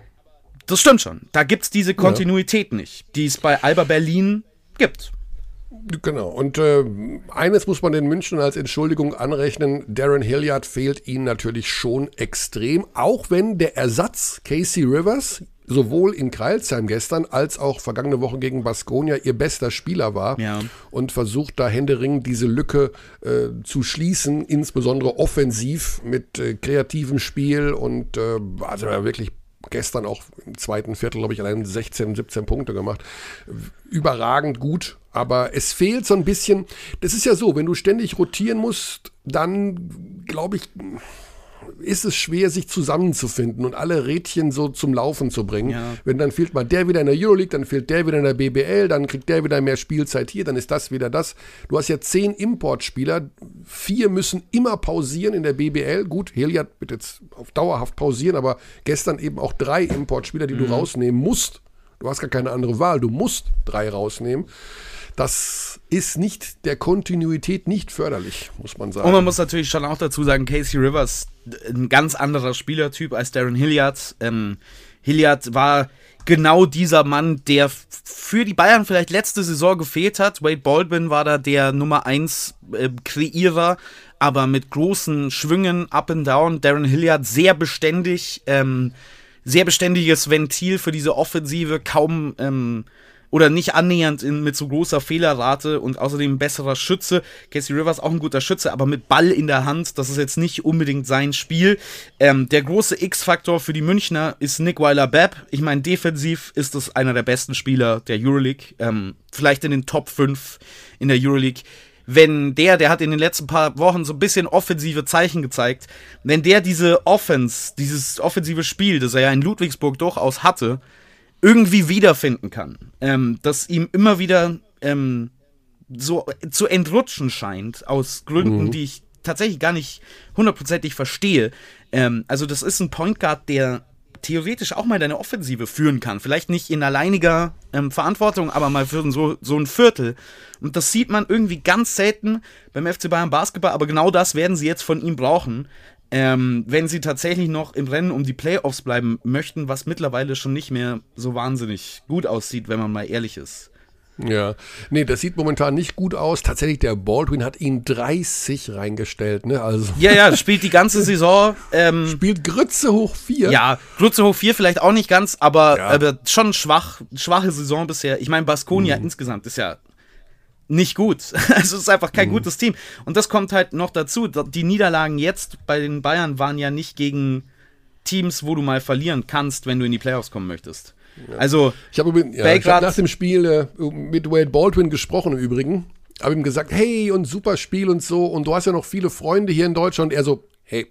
Speaker 2: das stimmt schon. Da gibt es diese Kontinuität ja. nicht, die es bei Alba Berlin gibt.
Speaker 1: Genau. Und äh, eines muss man den München als Entschuldigung anrechnen. Darren Hilliard fehlt ihnen natürlich schon extrem, auch wenn der Ersatz Casey Rivers sowohl in Kreilsheim gestern als auch vergangene Woche gegen Baskonia ihr bester Spieler war ja. und versucht da händeringend diese Lücke äh, zu schließen, insbesondere offensiv mit äh, kreativem Spiel und äh, also wirklich gestern auch im zweiten Viertel, glaube ich, allein 16, 17 Punkte gemacht. Überragend gut, aber es fehlt so ein bisschen. Das ist ja so, wenn du ständig rotieren musst, dann glaube ich, ist es schwer, sich zusammenzufinden und alle Rädchen so zum Laufen zu bringen. Ja. Wenn dann fehlt mal der wieder in der Euroleague, dann fehlt der wieder in der BBL, dann kriegt der wieder mehr Spielzeit hier, dann ist das wieder das. Du hast ja zehn Importspieler, vier müssen immer pausieren in der BBL. Gut, Heliat wird jetzt auf dauerhaft pausieren, aber gestern eben auch drei Importspieler, die mhm. du rausnehmen musst. Du hast gar keine andere Wahl, du musst drei rausnehmen. Das ist nicht der Kontinuität nicht förderlich, muss man sagen.
Speaker 2: Und man muss natürlich schon auch dazu sagen, Casey Rivers, ein ganz anderer Spielertyp als Darren Hilliard. Ähm, Hilliard war genau dieser Mann, der für die Bayern vielleicht letzte Saison gefehlt hat. Wade Baldwin war da der Nummer 1 äh, Kreierer, aber mit großen Schwüngen up and down. Darren Hilliard sehr beständig, ähm, sehr beständiges Ventil für diese Offensive, kaum ähm, oder nicht annähernd in, mit so großer Fehlerrate und außerdem besserer Schütze. Casey Rivers auch ein guter Schütze, aber mit Ball in der Hand, das ist jetzt nicht unbedingt sein Spiel. Ähm, der große X-Faktor für die Münchner ist Nick Weiler-Bepp. Ich meine, defensiv ist es einer der besten Spieler der Euroleague, ähm, vielleicht in den Top 5 in der Euroleague wenn der, der hat in den letzten paar Wochen so ein bisschen offensive Zeichen gezeigt, wenn der diese Offense, dieses offensive Spiel, das er ja in Ludwigsburg durchaus hatte, irgendwie wiederfinden kann. Ähm, das ihm immer wieder ähm, so zu entrutschen scheint, aus Gründen, mhm. die ich tatsächlich gar nicht hundertprozentig verstehe. Ähm, also, das ist ein Point Guard, der theoretisch auch mal deine Offensive führen kann. Vielleicht nicht in alleiniger ähm, Verantwortung, aber mal für so, so ein Viertel. Und das sieht man irgendwie ganz selten beim FC Bayern Basketball, aber genau das werden sie jetzt von ihm brauchen. Ähm, wenn sie tatsächlich noch im Rennen um die Playoffs bleiben möchten, was mittlerweile schon nicht mehr so wahnsinnig gut aussieht, wenn man mal ehrlich ist.
Speaker 1: Ja, nee, das sieht momentan nicht gut aus. Tatsächlich, der Baldwin hat ihn 30 reingestellt, ne? Also.
Speaker 2: Ja, ja, spielt die ganze Saison.
Speaker 1: Ähm, spielt Grütze hoch 4.
Speaker 2: Ja, Grütze hoch 4 vielleicht auch nicht ganz, aber, ja. aber schon schwach, schwache Saison bisher. Ich meine, Baskonia mhm. insgesamt ist ja nicht gut. Also es ist einfach kein mhm. gutes Team. Und das kommt halt noch dazu. Die Niederlagen jetzt bei den Bayern waren ja nicht gegen Teams, wo du mal verlieren kannst, wenn du in die Playoffs kommen möchtest. Ja. Also,
Speaker 1: ich habe ja, hab nach dem Spiel äh, mit Wade Baldwin gesprochen im Übrigen. Habe ihm gesagt, hey und super Spiel und so. Und du hast ja noch viele Freunde hier in Deutschland. Er so, hey,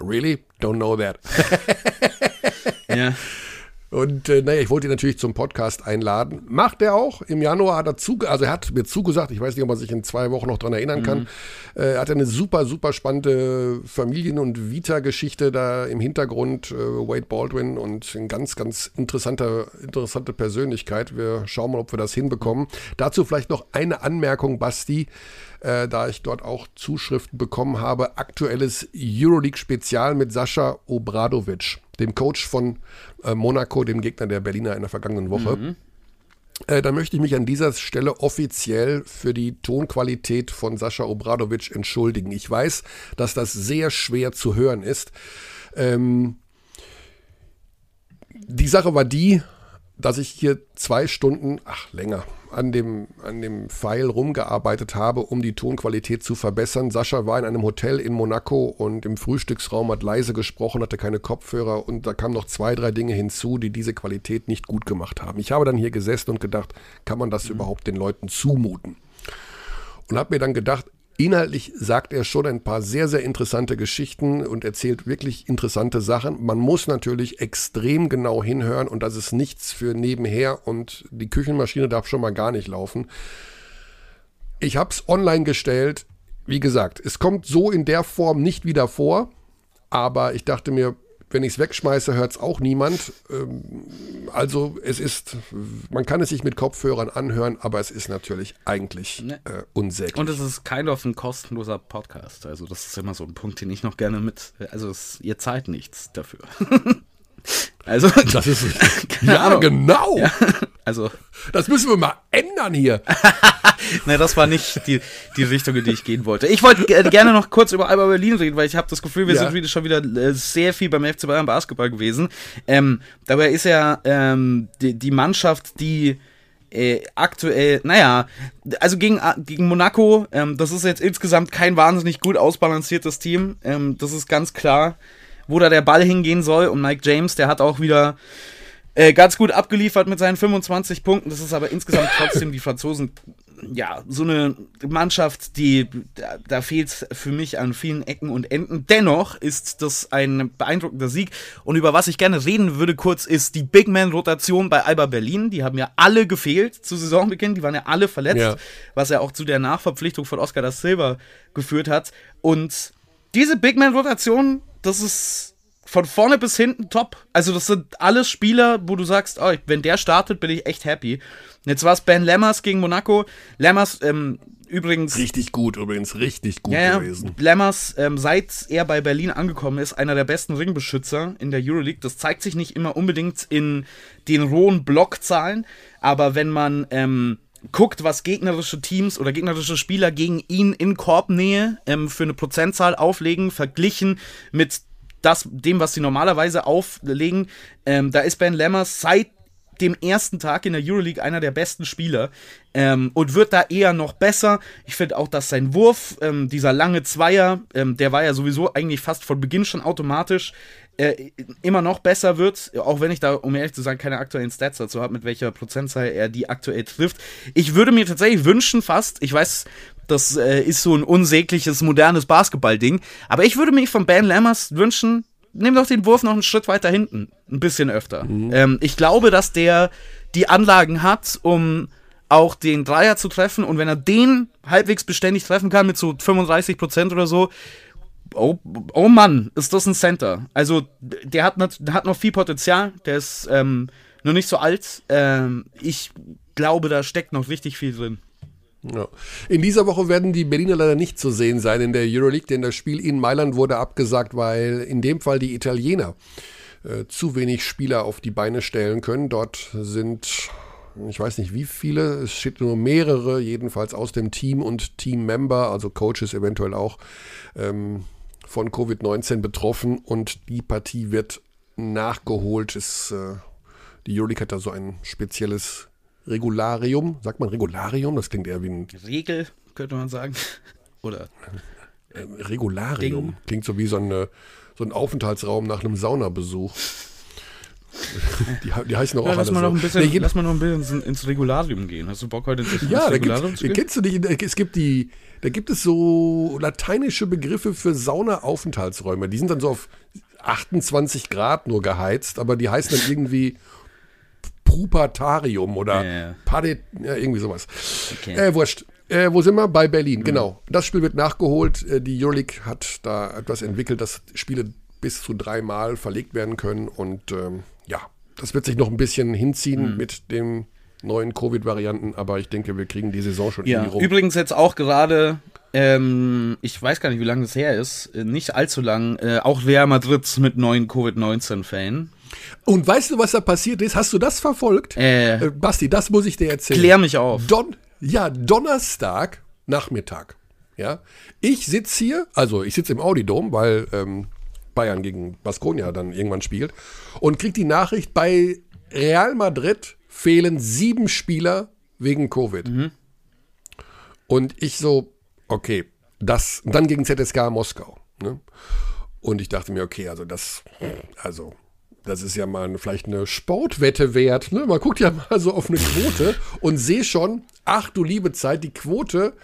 Speaker 1: really? Don't know that. ja. Und äh, naja, ich wollte ihn natürlich zum Podcast einladen. Macht er auch. Im Januar hat er zu, also er hat mir zugesagt, ich weiß nicht, ob man sich in zwei Wochen noch daran erinnern mhm. kann. Äh, er hat eine super, super spannende Familien- und Vita-Geschichte da im Hintergrund. Äh, Wade Baldwin und eine ganz, ganz interessante, interessante Persönlichkeit. Wir schauen mal, ob wir das hinbekommen. Dazu vielleicht noch eine Anmerkung, Basti äh, da ich dort auch Zuschriften bekommen habe. Aktuelles Euroleague-Spezial mit Sascha Obradovic, dem Coach von äh, Monaco, dem Gegner der Berliner in der vergangenen Woche. Mhm. Äh, da möchte ich mich an dieser Stelle offiziell für die Tonqualität von Sascha Obradovic entschuldigen. Ich weiß, dass das sehr schwer zu hören ist. Ähm, die Sache war die, dass ich hier zwei Stunden, ach länger, an dem, an dem Pfeil rumgearbeitet habe, um die Tonqualität zu verbessern. Sascha war in einem Hotel in Monaco und im Frühstücksraum hat leise gesprochen, hatte keine Kopfhörer und da kamen noch zwei, drei Dinge hinzu, die diese Qualität nicht gut gemacht haben. Ich habe dann hier gesessen und gedacht, kann man das mhm. überhaupt den Leuten zumuten? Und habe mir dann gedacht, Inhaltlich sagt er schon ein paar sehr, sehr interessante Geschichten und erzählt wirklich interessante Sachen. Man muss natürlich extrem genau hinhören und das ist nichts für nebenher und die Küchenmaschine darf schon mal gar nicht laufen. Ich habe es online gestellt. Wie gesagt, es kommt so in der Form nicht wieder vor, aber ich dachte mir, wenn ich es wegschmeiße, hört es auch niemand. Ähm, also es ist, man kann es sich mit Kopfhörern anhören, aber es ist natürlich eigentlich ne. äh, unsäglich.
Speaker 2: Und es ist kein of ein kostenloser Podcast. Also das ist immer so ein Punkt, den ich noch gerne mit, also es, ihr zahlt nichts dafür.
Speaker 1: Also, das ist ja Ahnung. genau. Ja,
Speaker 2: also,
Speaker 1: das müssen wir mal ändern hier.
Speaker 2: ne, das war nicht die, die Richtung, in die ich gehen wollte. Ich wollte gerne noch kurz über Alba Berlin reden, weil ich habe das Gefühl, wir ja. sind wieder, schon wieder äh, sehr viel beim FC Bayern Basketball gewesen. Ähm, dabei ist ja ähm, die, die Mannschaft, die äh, aktuell, naja, also gegen, gegen Monaco, ähm, das ist jetzt insgesamt kein wahnsinnig gut ausbalanciertes Team. Ähm, das ist ganz klar wo da der Ball hingehen soll. Und Mike James, der hat auch wieder äh, ganz gut abgeliefert mit seinen 25 Punkten. Das ist aber insgesamt trotzdem die Franzosen, ja, so eine Mannschaft, die, da, da fehlt für mich an vielen Ecken und Enden. Dennoch ist das ein beeindruckender Sieg. Und über was ich gerne reden würde kurz, ist die Big Man-Rotation bei Alba Berlin. Die haben ja alle gefehlt zu Saisonbeginn. Die waren ja alle verletzt, ja. was ja auch zu der Nachverpflichtung von Oscar da Silva geführt hat. Und diese Big Man-Rotation das ist von vorne bis hinten top. Also, das sind alles Spieler, wo du sagst, oh, wenn der startet, bin ich echt happy. Jetzt war es Ben Lammers gegen Monaco. Lammers, ähm, übrigens.
Speaker 1: Richtig gut, übrigens, richtig gut
Speaker 2: ja, gewesen. Lammers, ähm, seit er bei Berlin angekommen ist, einer der besten Ringbeschützer in der Euroleague. Das zeigt sich nicht immer unbedingt in den rohen Blockzahlen, aber wenn man. Ähm, guckt, was gegnerische Teams oder gegnerische Spieler gegen ihn in Korbnähe ähm, für eine Prozentzahl auflegen, verglichen mit das, dem, was sie normalerweise auflegen. Ähm, da ist Ben Lammers seit dem ersten Tag in der Euroleague einer der besten Spieler ähm, und wird da eher noch besser. Ich finde auch, dass sein Wurf, ähm, dieser lange Zweier, ähm, der war ja sowieso eigentlich fast von Beginn schon automatisch äh, immer noch besser wird, auch wenn ich da, um ehrlich zu sagen, keine aktuellen Stats dazu habe, mit welcher Prozentzahl er die aktuell trifft. Ich würde mir tatsächlich wünschen, fast, ich weiß, das äh, ist so ein unsägliches, modernes Basketball-Ding, aber ich würde mir von Ben Lammers wünschen, nimm doch den Wurf noch einen Schritt weiter hinten, ein bisschen öfter. Mhm. Ähm, ich glaube, dass der die Anlagen hat, um auch den Dreier zu treffen und wenn er den halbwegs beständig treffen kann mit so 35% oder so, Oh, oh Mann, ist das ein Center. Also, der hat, der hat noch viel Potenzial. Der ist ähm, noch nicht so alt. Ähm, ich glaube, da steckt noch richtig viel drin.
Speaker 1: Ja. In dieser Woche werden die Berliner leider nicht zu sehen sein in der Euroleague, denn das Spiel in Mailand wurde abgesagt, weil in dem Fall die Italiener äh, zu wenig Spieler auf die Beine stellen können. Dort sind, ich weiß nicht wie viele, es steht nur mehrere, jedenfalls aus dem Team und Teammember, also Coaches eventuell auch, ähm, von Covid-19 betroffen und die Partie wird nachgeholt. Ist, äh, die Euroleague hat da so ein spezielles Regularium. Sagt man Regularium? Das klingt eher wie ein.
Speaker 2: Regel, könnte man sagen. Oder.
Speaker 1: Äh, Regularium. Ding. Klingt so wie so, eine, so ein Aufenthaltsraum nach einem Saunabesuch. Die, die, heißen auch, ja, auch
Speaker 2: lass mal noch ein bisschen, nee, lass mal noch ein bisschen ins, Regularium gehen. Hast du Bock heute ins,
Speaker 1: ja, ins Regularium zu gehen? Kennst du nicht, es gibt die, da gibt es so lateinische Begriffe für Sauna-Aufenthaltsräume. Die sind dann so auf 28 Grad nur geheizt, aber die heißen dann irgendwie Prupertarium oder ja, Padet, ja, irgendwie sowas. Okay. Äh, wurscht. Äh, wo sind wir? Bei Berlin, mhm. genau. Das Spiel wird nachgeholt. Äh, die Euroleague hat da etwas entwickelt, dass Spiele bis zu dreimal verlegt werden können. Und ähm, ja, das wird sich noch ein bisschen hinziehen mhm. mit den neuen Covid-Varianten, aber ich denke, wir kriegen die Saison schon
Speaker 2: ja. irgendwie rum. Übrigens jetzt auch gerade, ähm, ich weiß gar nicht, wie lange das her ist, äh, nicht allzu lang, äh, auch Real Madrid mit neuen Covid-19-Fällen.
Speaker 1: Und weißt du, was da passiert ist? Hast du das verfolgt?
Speaker 2: Äh, äh,
Speaker 1: Basti, das muss ich dir erzählen.
Speaker 2: Klär mich auf.
Speaker 1: Don ja, Donnerstag Nachmittag. Ja, ich sitze hier, also ich sitze im Audidom, weil ähm, Bayern gegen Baskonia dann irgendwann spielt und krieg die Nachricht, bei Real Madrid fehlen sieben Spieler wegen Covid. Mhm. Und ich so, okay, das, dann gegen ZSK Moskau. Ne? Und ich dachte mir, okay, also das, also das ist ja mal vielleicht eine Sportwette wert. Ne? Man guckt ja mal so auf eine Quote und sehe schon, ach du liebe Zeit, die Quote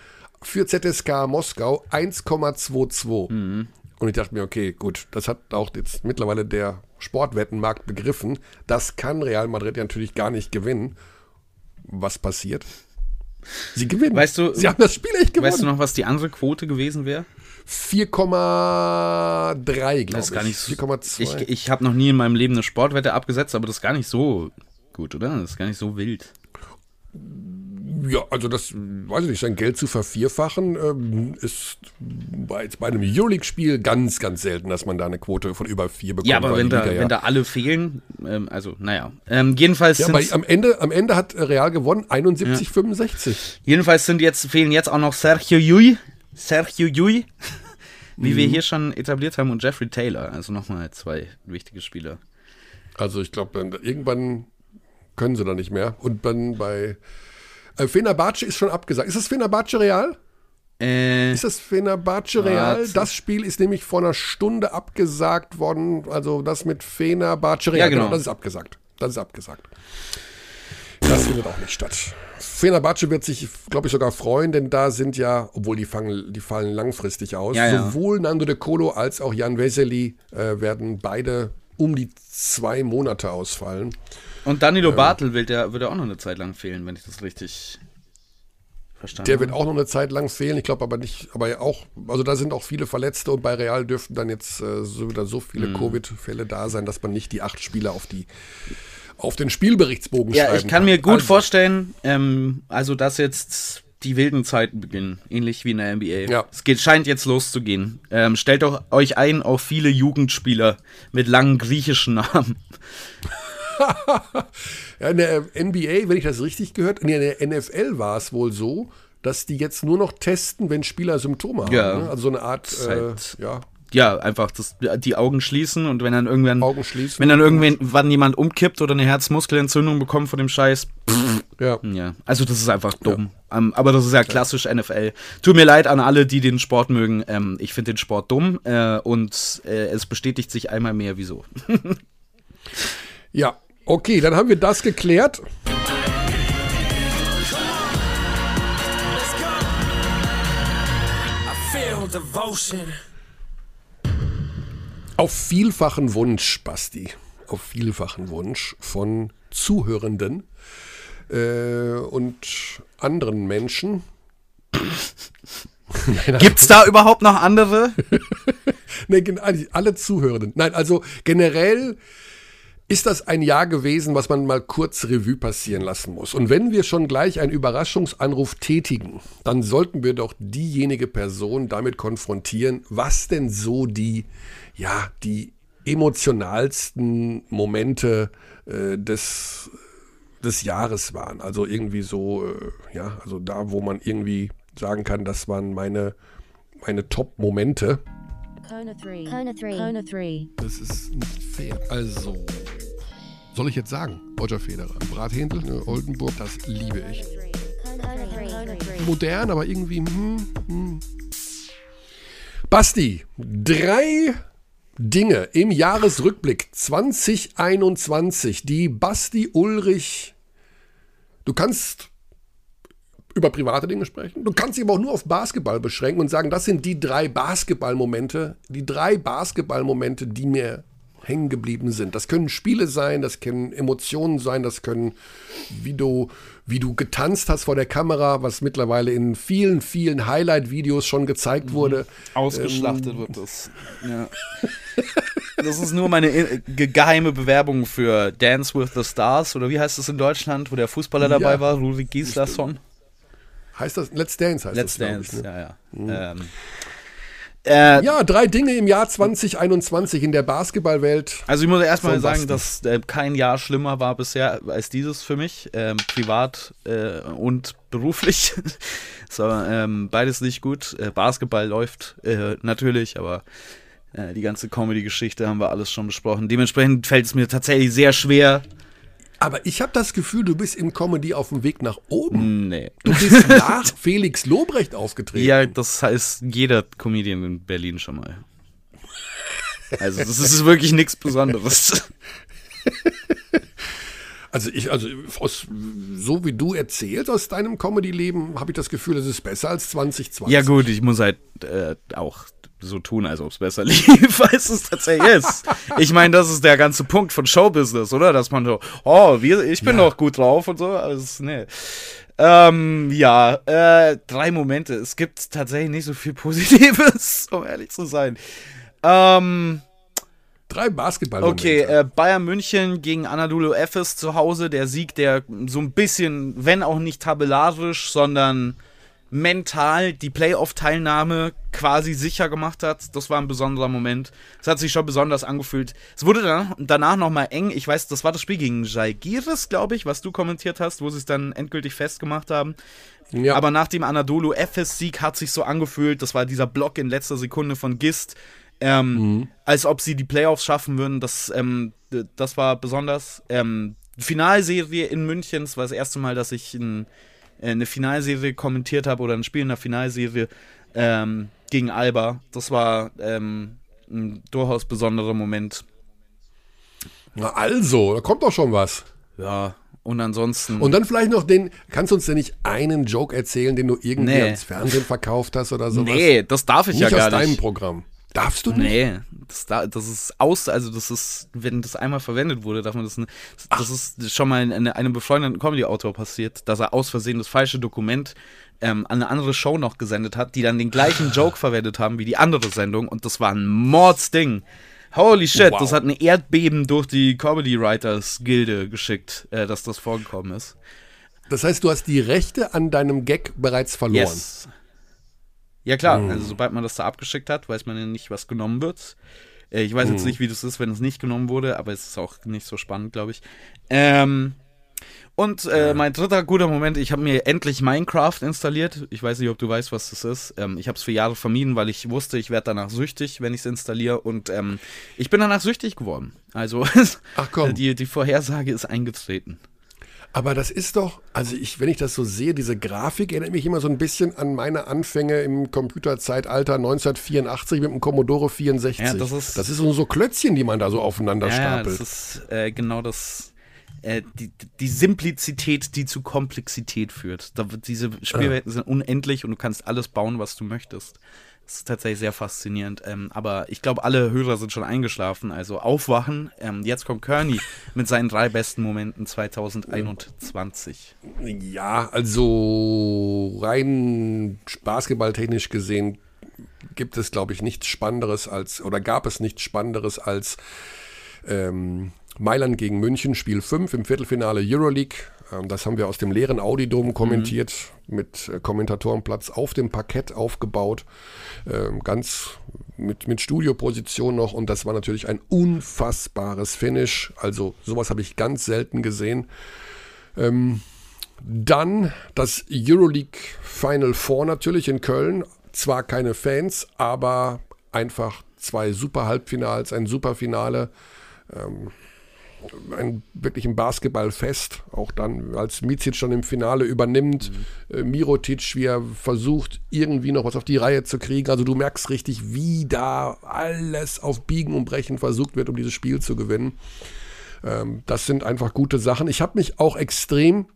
Speaker 1: für ZSK Moskau 1,22. Mhm. Und ich dachte mir, okay, gut, das hat auch jetzt mittlerweile der Sportwettenmarkt begriffen. Das kann Real Madrid ja natürlich gar nicht gewinnen. Was passiert? Sie gewinnen.
Speaker 2: Weißt du,
Speaker 1: Sie haben das Spiel echt gewonnen.
Speaker 2: Weißt du noch, was die andere Quote gewesen wäre?
Speaker 1: 4,3, glaube ich.
Speaker 2: Gar nicht so, 4,2. Ich, ich habe noch nie in meinem Leben eine Sportwette abgesetzt, aber das ist gar nicht so gut, oder? Das ist gar nicht so wild.
Speaker 1: Ja, also das, weiß ich nicht, sein Geld zu vervierfachen, ähm, ist bei, bei einem Euroleague-Spiel ganz, ganz selten, dass man da eine Quote von über vier bekommt.
Speaker 2: Ja, aber wenn da, ja. wenn da alle fehlen, ähm, also naja. Ähm, jedenfalls
Speaker 1: ja, aber am Ende, am Ende hat Real gewonnen, 71, ja. 65.
Speaker 2: Jedenfalls sind jetzt, fehlen jetzt auch noch Sergio Yui, Sergio Yui, wie mhm. wir hier schon etabliert haben, und Jeffrey Taylor. Also nochmal zwei wichtige Spieler.
Speaker 1: Also ich glaube, irgendwann können sie da nicht mehr. Und dann bei äh, Fenerbahce ist schon abgesagt. Ist das Fenerbahce Real?
Speaker 2: Äh,
Speaker 1: ist das Fenerbahce Real? Das Spiel ist nämlich vor einer Stunde abgesagt worden. Also das mit Fenerbahce Real. Ja, genau. genau. Das ist abgesagt. Das ist abgesagt. Das findet auch nicht statt. Fenerbahce wird sich, glaube ich, sogar freuen, denn da sind ja, obwohl die, fangen, die fallen langfristig aus, ja, ja. sowohl Nando de Colo als auch Jan Vesely äh, werden beide um die zwei Monate ausfallen.
Speaker 2: Und Danilo ähm, Bartel wird ja, wird ja auch noch eine Zeit lang fehlen, wenn ich das richtig verstanden
Speaker 1: Der wird auch noch eine Zeit lang fehlen, ich glaube aber nicht, aber auch, also da sind auch viele Verletzte und bei Real dürften dann jetzt äh, so wieder so viele mhm. Covid-Fälle da sein, dass man nicht die acht Spieler auf die auf den Spielberichtsbogen
Speaker 2: ja, schreiben Ja, ich kann, kann. mir gut also. vorstellen, ähm, also dass jetzt die wilden Zeiten beginnen, ähnlich wie in der NBA. Ja. Es geht, scheint jetzt loszugehen. Ähm, stellt doch euch ein auf viele Jugendspieler mit langen griechischen Namen.
Speaker 1: ja, in der NBA, wenn ich das richtig gehört, in der NFL war es wohl so, dass die jetzt nur noch testen, wenn Spieler Symptome haben. Ja. Ne? Also so eine Art, äh, halt ja
Speaker 2: ja, einfach das, die Augen schließen und wenn dann irgendwann,
Speaker 1: Augen schließen.
Speaker 2: wenn dann irgendwann jemand umkippt oder eine Herzmuskelentzündung bekommt von dem Scheiß. Pff, ja. ja. Also das ist einfach dumm. Ja. Um, ähm, aber das ist ja klassisch ja. NFL. Tut mir leid an alle, die den Sport mögen. Ähm, ich finde den Sport dumm äh, und äh, es bestätigt sich einmal mehr, wieso.
Speaker 1: ja, okay, dann haben wir das geklärt. Devotion. Auf vielfachen Wunsch, Basti, auf vielfachen Wunsch von Zuhörenden äh, und anderen Menschen.
Speaker 2: Gibt es da überhaupt noch andere?
Speaker 1: nee, alle Zuhörenden. Nein, also generell ist das ein Jahr gewesen, was man mal kurz Revue passieren lassen muss. Und wenn wir schon gleich einen Überraschungsanruf tätigen, dann sollten wir doch diejenige Person damit konfrontieren, was denn so die, ja, die emotionalsten Momente äh, des, des Jahres waren. Also irgendwie so, äh, ja, also da, wo man irgendwie sagen kann, das waren meine, meine Top-Momente. Kona 3. Kona 3. Kona 3. Das ist nicht fair. Also, soll ich jetzt sagen? Roger Federer. Brathändel, ne, Oldenburg, das liebe ich. Modern, aber irgendwie. Hm, hm. Basti, drei Dinge im Jahresrückblick 2021, die Basti Ulrich. Du kannst über private Dinge sprechen. Du kannst dich aber auch nur auf Basketball beschränken und sagen, das sind die drei Basketballmomente, die drei Basketballmomente, die mir hängen geblieben sind. Das können Spiele sein, das können Emotionen sein, das können, wie du, wie du getanzt hast vor der Kamera, was mittlerweile in vielen, vielen Highlight-Videos schon gezeigt mhm. wurde.
Speaker 2: Ausgeschlachtet ähm, wird das. Ja. Das ist nur meine äh, geheime Bewerbung für Dance with the Stars oder wie heißt das in Deutschland, wo der Fußballer dabei ja, war, Rudi Gislason.
Speaker 1: Heißt das Let's Dance heißt
Speaker 2: Let's
Speaker 1: das,
Speaker 2: Dance, ich, ne? ja, ja. Mhm. Ähm,
Speaker 1: äh, ja, drei Dinge im Jahr 2021 in der Basketballwelt.
Speaker 2: Also ich muss erstmal sagen, dass äh, kein Jahr schlimmer war bisher als dieses für mich, ähm, privat äh, und beruflich. so, ähm, beides nicht gut. Äh, Basketball läuft äh, natürlich, aber äh, die ganze Comedy-Geschichte haben wir alles schon besprochen. Dementsprechend fällt es mir tatsächlich sehr schwer,
Speaker 1: aber ich habe das Gefühl, du bist in Comedy auf dem Weg nach oben.
Speaker 2: Nee.
Speaker 1: Du bist nach Felix Lobrecht aufgetreten.
Speaker 2: Ja, das heißt jeder Comedian in Berlin schon mal. Also das ist wirklich nichts Besonderes.
Speaker 1: Also ich, also aus, so wie du erzählst aus deinem Comedy-Leben, habe ich das Gefühl, es ist besser als 2020.
Speaker 2: Ja gut, ich muss halt äh, auch so tun, als ob es besser lief, als es tatsächlich ist. Ich meine, das ist der ganze Punkt von Showbusiness, oder? Dass man so, oh, wir, ich bin ja. doch gut drauf und so. Also, nee. Ähm, ja, äh, drei Momente. Es gibt tatsächlich nicht so viel Positives, um ehrlich zu sein. Ähm,
Speaker 1: Drei Basketball.
Speaker 2: Okay, äh, Bayern München gegen Anadolu Efes zu Hause. Der Sieg, der so ein bisschen, wenn auch nicht tabellarisch, sondern mental die Playoff-Teilnahme quasi sicher gemacht hat. Das war ein besonderer Moment. Es hat sich schon besonders angefühlt. Es wurde danach, danach nochmal eng. Ich weiß, das war das Spiel gegen Jaigiris, glaube ich, was du kommentiert hast, wo sie es dann endgültig festgemacht haben. Ja. Aber nach dem Anadolu FS-Sieg hat sich so angefühlt, das war dieser Block in letzter Sekunde von Gist, ähm, mhm. als ob sie die Playoffs schaffen würden. Das, ähm, das war besonders. Ähm, Finalserie in München, das war das erste Mal, dass ich ein eine Finalserie kommentiert habe oder ein Spiel in der Finalserie ähm, gegen Alba. Das war ähm, ein durchaus besonderer Moment.
Speaker 1: Na also, da kommt doch schon was.
Speaker 2: Ja, und ansonsten.
Speaker 1: Und dann vielleicht noch den, kannst du uns denn nicht einen Joke erzählen, den du irgendwie nee. ans Fernsehen verkauft hast oder sowas?
Speaker 2: Nee, das darf ich nicht ja gar nicht. aus
Speaker 1: deinem Programm. Darfst du nicht?
Speaker 2: Nee, das, das ist aus, also das ist, wenn das einmal verwendet wurde, darf man das, das ist schon mal eine, einem befreundeten Comedy-Autor passiert, dass er aus Versehen das falsche Dokument ähm, an eine andere Show noch gesendet hat, die dann den gleichen Joke verwendet haben wie die andere Sendung und das war ein Mordsding. Holy shit, wow. das hat ein Erdbeben durch die Comedy Writers Gilde geschickt, äh, dass das vorgekommen ist.
Speaker 1: Das heißt, du hast die Rechte an deinem Gag bereits verloren.
Speaker 2: Yes. Ja klar, mhm. also sobald man das da abgeschickt hat, weiß man ja nicht, was genommen wird. Äh, ich weiß mhm. jetzt nicht, wie das ist, wenn es nicht genommen wurde, aber es ist auch nicht so spannend, glaube ich. Ähm, und äh, mein dritter guter Moment, ich habe mir endlich Minecraft installiert. Ich weiß nicht, ob du weißt, was das ist. Ähm, ich habe es für Jahre vermieden, weil ich wusste, ich werde danach süchtig, wenn ich es installiere. Und ähm, ich bin danach süchtig geworden. Also die, die Vorhersage ist eingetreten.
Speaker 1: Aber das ist doch, also ich, wenn ich das so sehe, diese Grafik erinnert mich immer so ein bisschen an meine Anfänge im Computerzeitalter 1984 mit dem Commodore 64. Ja, das ist, das ist so, so Klötzchen, die man da so aufeinander ja, stapelt.
Speaker 2: Ja, das ist äh, genau das, äh, die, die Simplizität, die zu Komplexität führt. Da, diese Spielwelten ja. sind unendlich und du kannst alles bauen, was du möchtest. Das ist tatsächlich sehr faszinierend. Ähm, aber ich glaube, alle Hörer sind schon eingeschlafen. Also aufwachen. Ähm, jetzt kommt Kearney mit seinen drei besten Momenten 2021.
Speaker 1: Ja, also rein basketballtechnisch gesehen gibt es, glaube ich, nichts Spannenderes als, oder gab es nichts Spannenderes als ähm, Mailand gegen München, Spiel 5 im Viertelfinale Euroleague. Ähm, das haben wir aus dem leeren Audidom kommentiert, mhm. mit äh, Kommentatorenplatz auf dem Parkett aufgebaut, ähm, ganz mit, mit Studioposition noch. Und das war natürlich ein unfassbares Finish. Also sowas habe ich ganz selten gesehen. Ähm, dann das Euroleague Final Four natürlich in Köln. Zwar keine Fans, aber einfach zwei super Halbfinals, ein super Finale. Ein wirklich ein Basketballfest, auch dann, als Micic schon im Finale übernimmt, mhm. äh, Mirotic, wie er versucht, irgendwie noch was auf die Reihe zu kriegen. Also du merkst richtig, wie da alles auf Biegen und Brechen versucht wird, um dieses Spiel zu gewinnen. Ähm, das sind einfach gute Sachen. Ich habe mich auch extrem,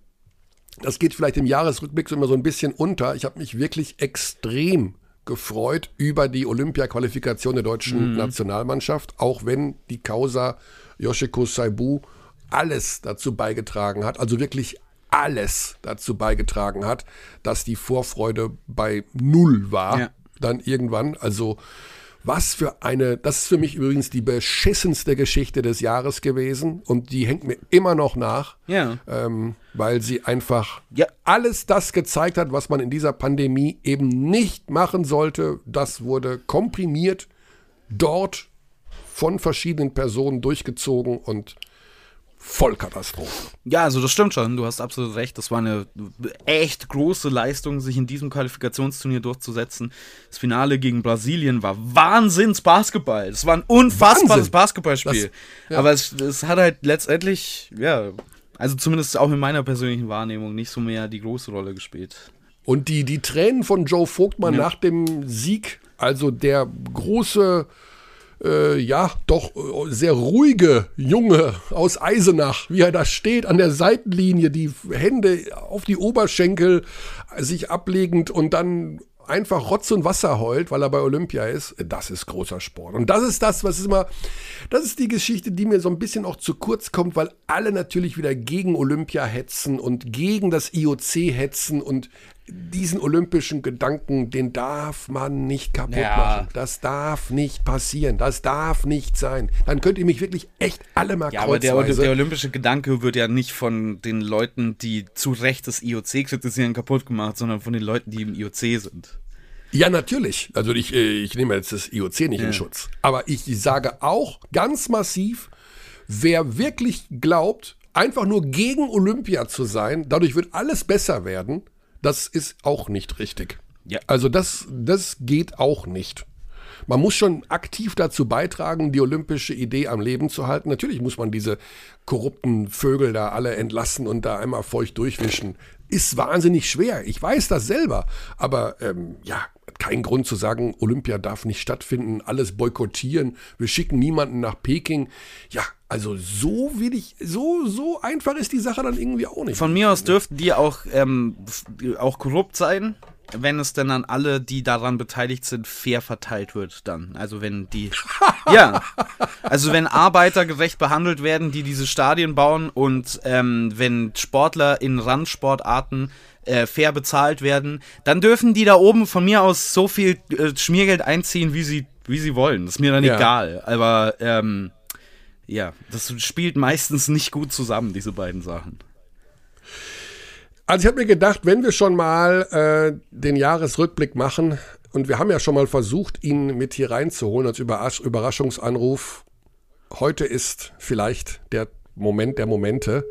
Speaker 1: das geht vielleicht im Jahresrückblick so immer so ein bisschen unter, ich habe mich wirklich extrem gefreut über die Olympia-Qualifikation der deutschen mhm. Nationalmannschaft, auch wenn die Causa Yoshiko Saibu alles dazu beigetragen hat, also wirklich alles dazu beigetragen hat, dass die Vorfreude bei Null war. Ja. Dann irgendwann, also was für eine, das ist für mich übrigens die beschissenste Geschichte des Jahres gewesen und die hängt mir immer noch nach,
Speaker 2: ja.
Speaker 1: ähm, weil sie einfach ja. alles das gezeigt hat, was man in dieser Pandemie eben nicht machen sollte. Das wurde komprimiert dort von verschiedenen Personen durchgezogen und Vollkatastrophe.
Speaker 2: Ja, also das stimmt schon. Du hast absolut recht. Das war eine echt große Leistung, sich in diesem Qualifikationsturnier durchzusetzen. Das Finale gegen Brasilien war Wahnsinns-Basketball. Das war ein unfassbares Wahnsinn. Basketballspiel. Das, ja. Aber es, es hat halt letztendlich, ja, also zumindest auch in meiner persönlichen Wahrnehmung nicht so mehr die große Rolle gespielt.
Speaker 1: Und die, die Tränen von Joe Vogtmann ja. nach dem Sieg, also der große äh, ja, doch äh, sehr ruhige Junge aus Eisenach, wie er da steht an der Seitenlinie, die Hände auf die Oberschenkel sich ablegend und dann einfach Rotz und Wasser heult, weil er bei Olympia ist, das ist großer Sport. Und das ist das, was ist immer, das ist die Geschichte, die mir so ein bisschen auch zu kurz kommt, weil alle natürlich wieder gegen Olympia hetzen und gegen das IOC hetzen und diesen olympischen Gedanken, den darf man nicht kaputt ja. machen. Das darf nicht passieren. Das darf nicht sein. Dann könnt ihr mich wirklich echt alle mal Ja, aber
Speaker 2: der, der, olympische Gedanke wird ja nicht von den Leuten, die zu Recht das IOC kritisieren, kaputt gemacht, sondern von den Leuten, die im IOC sind.
Speaker 1: Ja, natürlich. Also ich, äh, ich nehme jetzt das IOC nicht ja. in Schutz. Aber ich sage auch ganz massiv, wer wirklich glaubt, einfach nur gegen Olympia zu sein, dadurch wird alles besser werden, das ist auch nicht richtig. Ja. Also das, das geht auch nicht. Man muss schon aktiv dazu beitragen, die olympische Idee am Leben zu halten. Natürlich muss man diese korrupten Vögel da alle entlassen und da einmal feucht durchwischen. Ist wahnsinnig schwer. Ich weiß das selber. Aber ähm, ja, kein Grund zu sagen, Olympia darf nicht stattfinden, alles boykottieren, wir schicken niemanden nach Peking. Ja, also so will ich, so, so einfach ist die Sache dann irgendwie auch nicht.
Speaker 2: Von mir aus dürften die auch, ähm, auch korrupt sein, wenn es denn an alle, die daran beteiligt sind, fair verteilt wird dann. Also wenn die, ja, also wenn Arbeiter gerecht behandelt werden, die diese Stadien bauen und ähm, wenn Sportler in Randsportarten äh, fair bezahlt werden, dann dürfen die da oben von mir aus so viel äh, Schmiergeld einziehen, wie sie, wie sie wollen. Das ist mir dann ja. egal. Aber ähm, ja, das spielt meistens nicht gut zusammen, diese beiden Sachen.
Speaker 1: Also ich habe mir gedacht, wenn wir schon mal äh, den Jahresrückblick machen, und wir haben ja schon mal versucht, ihn mit hier reinzuholen als Überrasch Überraschungsanruf, heute ist vielleicht der Moment der Momente,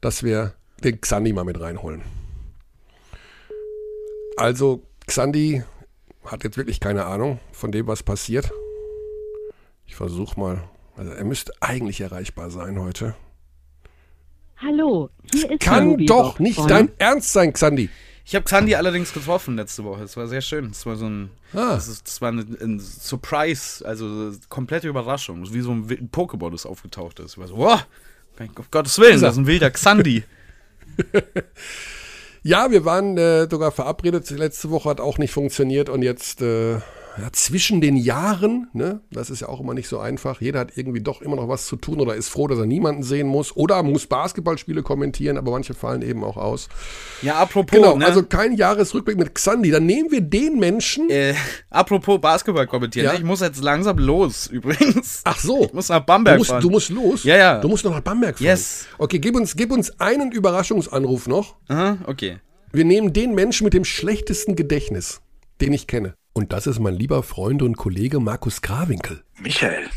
Speaker 1: dass wir den Xandi mal mit reinholen. Also, Xandi hat jetzt wirklich keine Ahnung von dem, was passiert. Ich versuche mal. Also, er müsste eigentlich erreichbar sein heute.
Speaker 4: Hallo,
Speaker 1: hier ist Kann Ruby doch nicht von. dein Ernst sein, Xandi.
Speaker 2: Ich habe Xandi allerdings getroffen letzte Woche. Es war sehr schön. Es war so ein, ah. das, ist, das war ein, ein, Surprise, also komplette Überraschung. Wie so ein, ein Pokéball, das aufgetaucht ist. Ich war so, wow, auf Gottes Willen, das ist ein wilder Xandi.
Speaker 1: Ja, wir waren äh, sogar verabredet. Letzte Woche hat auch nicht funktioniert und jetzt äh, ja, zwischen den Jahren, ne? das ist ja auch immer nicht so einfach. Jeder hat irgendwie doch immer noch was zu tun oder ist froh, dass er niemanden sehen muss oder muss Basketballspiele kommentieren, aber manche fallen eben auch aus.
Speaker 2: Ja, apropos.
Speaker 1: Genau,
Speaker 2: ne?
Speaker 1: also kein Jahresrückblick mit Xandi. Dann nehmen wir den Menschen.
Speaker 2: Äh, apropos Basketball kommentieren,
Speaker 1: Ja.
Speaker 2: ich muss jetzt langsam los übrigens.
Speaker 1: Ach so.
Speaker 2: Ich muss nach Bamberg
Speaker 1: Du musst,
Speaker 2: fahren.
Speaker 1: du musst los?
Speaker 2: Ja, ja.
Speaker 1: Du musst noch nach Bamberg fahren.
Speaker 2: Yes.
Speaker 1: Okay, gib uns, gib uns einen Überraschungsanruf noch.
Speaker 2: Aha, okay.
Speaker 1: Wir nehmen den Menschen mit dem schlechtesten Gedächtnis, den ich kenne. Und das ist mein lieber Freund und Kollege Markus Grawinkel.
Speaker 5: Michael.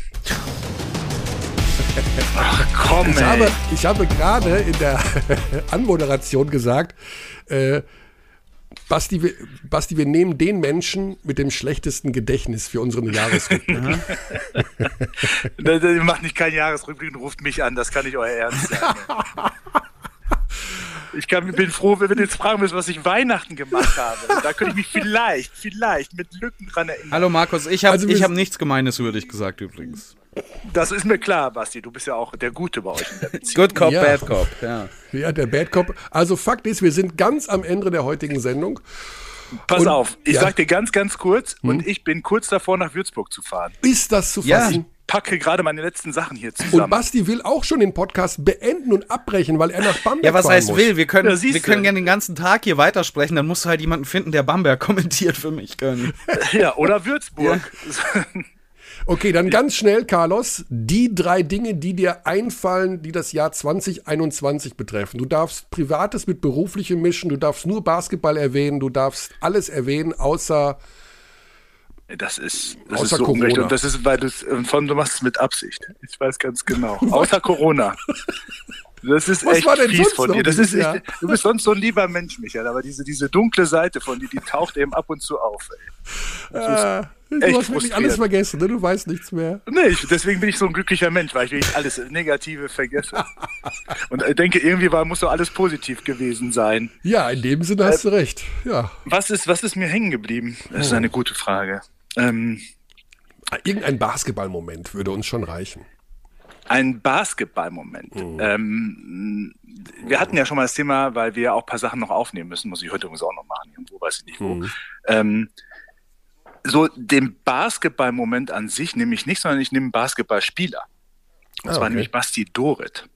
Speaker 5: Ach komm,
Speaker 1: Ich
Speaker 5: ey.
Speaker 1: habe, ich habe gerade in der Anmoderation gesagt, äh, Basti, wir, Basti, wir nehmen den Menschen mit dem schlechtesten Gedächtnis für unseren Jahresrückblick.
Speaker 5: Macht nicht keinen Jahresrückblick und ruft mich an, das kann nicht euer Ernst sein. Ich kann, bin froh, wenn wir jetzt fragen müssen, was ich Weihnachten gemacht habe. Da könnte ich mich vielleicht, vielleicht mit Lücken dran erinnern.
Speaker 2: Hallo Markus, ich habe
Speaker 1: Also
Speaker 2: ich hab nichts Gemeines über dich gesagt übrigens.
Speaker 5: Das ist mir klar, Basti. Du bist ja auch der Gute bei euch in der Beziehung.
Speaker 2: Good Cop,
Speaker 1: Ja.
Speaker 2: Bad Cop, ja.
Speaker 1: Ja, der Bad Cop. Also Fakt ist, wir sind ganz am Ende der heutigen Sendung.
Speaker 5: Pass
Speaker 1: Und-
Speaker 5: auf, ich
Speaker 1: ja. Hm?
Speaker 5: sag dir ganz, ganz kurz, und ich bin kurz davor, nach Würzburg zu fahren.
Speaker 1: Ist das zu
Speaker 2: Ja.
Speaker 5: Packe gerade meine letzten Sachen hier
Speaker 1: Und
Speaker 5: zusammen.
Speaker 1: Basti will auch schon den Podcast beenden und abbrechen, weil er nach Bamberg
Speaker 2: Ja, was heißt
Speaker 1: muss.
Speaker 2: will? Wir können,
Speaker 5: Ja,
Speaker 2: wir können gerne den ganzen Tag hier weitersprechen, dann musst du halt jemanden finden, der Bamberg kommentiert für mich können.
Speaker 5: Ja, oder Würzburg.
Speaker 1: Okay, dann ganz schnell, Carlos, die drei Dinge, die dir einfallen, die das Jahr 2021 betreffen. Du darfst Privates mit Beruflichem mischen, du darfst nur Basketball erwähnen, du darfst alles erwähnen, außer
Speaker 5: Das ist, das
Speaker 1: Außer
Speaker 5: ist so
Speaker 1: Corona.
Speaker 5: unrecht. Und das ist, weil du es, vor allem, du machst es mit Absicht. Ich weiß ganz genau. Außer Corona. Das ist
Speaker 1: Was
Speaker 5: echt
Speaker 1: war denn
Speaker 5: fies
Speaker 1: sonst
Speaker 5: von dir. Das ist echt, du bist sonst so ein lieber Mensch, Michael, aber diese, diese dunkle Seite von dir, die taucht eben ab und zu auf. Ey.
Speaker 1: äh, du hast wirklich alles vergessen, ne? du weißt nichts mehr.
Speaker 5: Nee, ich, deswegen bin ich so ein glücklicher Mensch, weil ich wirklich alles Negative vergesse. Und ich denke, irgendwie war, muss doch alles positiv gewesen sein.
Speaker 1: Ja, in dem Sinne hast du recht. Ja,
Speaker 5: Was ist, was ist mir hängen geblieben? Das ist eine gute Frage. Ähm,
Speaker 1: irgendein Basketballmoment würde uns schon reichen.
Speaker 5: Ein Basketballmoment. Ähm, wir hatten ja schon mal das Thema, weil wir auch ein paar Sachen noch aufnehmen müssen, muss ich heute übrigens auch noch machen, irgendwo weiß ich nicht wo. Ähm, so den Basketballmoment an sich nehme ich nicht, sondern ich nehme einen Basketballspieler. Und
Speaker 1: Ah,
Speaker 5: zwar
Speaker 1: okay.
Speaker 5: nämlich Basti Dorit.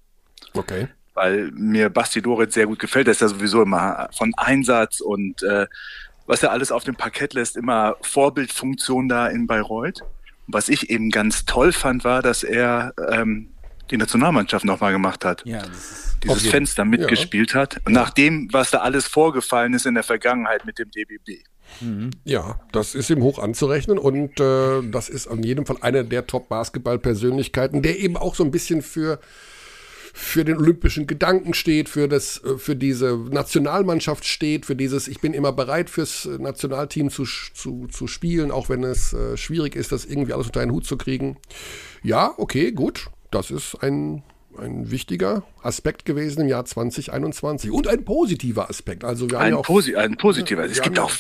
Speaker 1: Okay.
Speaker 5: Weil mir Basti Dorit sehr gut gefällt. Der ist ja sowieso immer von Einsatz und äh, was er alles auf dem Parkett lässt, immer Vorbildfunktion da in Bayreuth. Und was ich eben ganz toll fand, war, dass er ähm, die Nationalmannschaft nochmal gemacht hat.
Speaker 2: Ja,
Speaker 5: Dieses Fenster mitgespielt hat. Nach dem, was da alles vorgefallen ist in der Vergangenheit mit dem DBB.
Speaker 1: Ja, das ist ihm hoch anzurechnen und äh, das ist auf jeden Fall einer der Top-Basketball-Persönlichkeiten, der eben auch so ein bisschen für, für den olympischen Gedanken steht, für, das, äh, für diese Nationalmannschaft steht, für dieses, ich bin immer bereit fürs äh, Nationalteam zu, zu, zu spielen, auch wenn es äh, schwierig ist, das irgendwie alles unter einen Hut zu kriegen. Ja, okay, gut, das ist ein, ein wichtiger Aspekt gewesen im Jahr 2021 und ein positiver Aspekt. Also wir haben
Speaker 5: Ein,
Speaker 1: ja auch
Speaker 5: Posi ein positiver.
Speaker 1: Ja,
Speaker 5: es gibt auch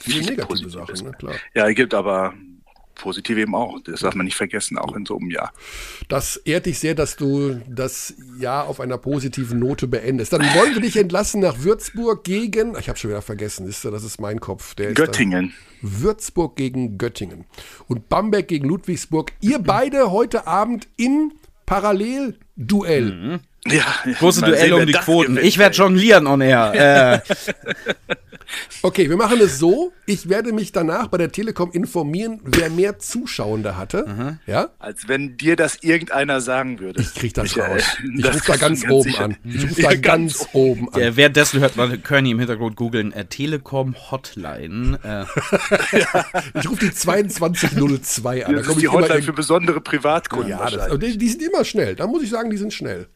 Speaker 1: viele
Speaker 5: viele
Speaker 1: negative Sachen, ne? klar.
Speaker 5: Ja, es gibt aber positive eben auch. Das darf man nicht vergessen, auch in so einem Jahr.
Speaker 1: Das ehrt dich sehr, dass du das Jahr auf einer positiven Note beendest. Dann wollen wir dich entlassen nach Würzburg gegen, ich habe schon wieder vergessen, ist, das ist mein Kopf. Der.
Speaker 5: Göttingen.
Speaker 1: Würzburg gegen Göttingen und Bamberg gegen Ludwigsburg. Ihr beide heute Abend im Parallelduell.
Speaker 5: Ja,
Speaker 2: große
Speaker 5: mal
Speaker 2: Duell
Speaker 5: sehen, wer
Speaker 2: um die Quoten.
Speaker 5: gewinnt,
Speaker 2: Ich werde jonglieren on air. Äh,
Speaker 1: Okay, wir machen es so. Ich werde mich danach bei der Telekom informieren, wer mehr Zuschauende hatte. Ja?
Speaker 5: Als wenn dir das irgendeiner sagen würde.
Speaker 1: Ich krieg das
Speaker 5: Michael,
Speaker 1: raus. Ich
Speaker 5: das
Speaker 1: rufe da ganz
Speaker 5: du
Speaker 1: oben
Speaker 5: sicher.
Speaker 1: an. Ich rufe
Speaker 5: Ja,
Speaker 1: da ganz oben an.
Speaker 2: äh, währenddessen hört man Kearney im Hintergrund googeln. Äh, Telekom Hotline. Äh,
Speaker 1: Ich rufe die 2202 an. Da
Speaker 5: Das
Speaker 1: komm
Speaker 5: ist die
Speaker 1: ich
Speaker 5: Hotline
Speaker 1: in-
Speaker 5: für besondere Privatkunden.
Speaker 1: Ja, das, die sind immer schnell. Da muss ich sagen, die sind schnell.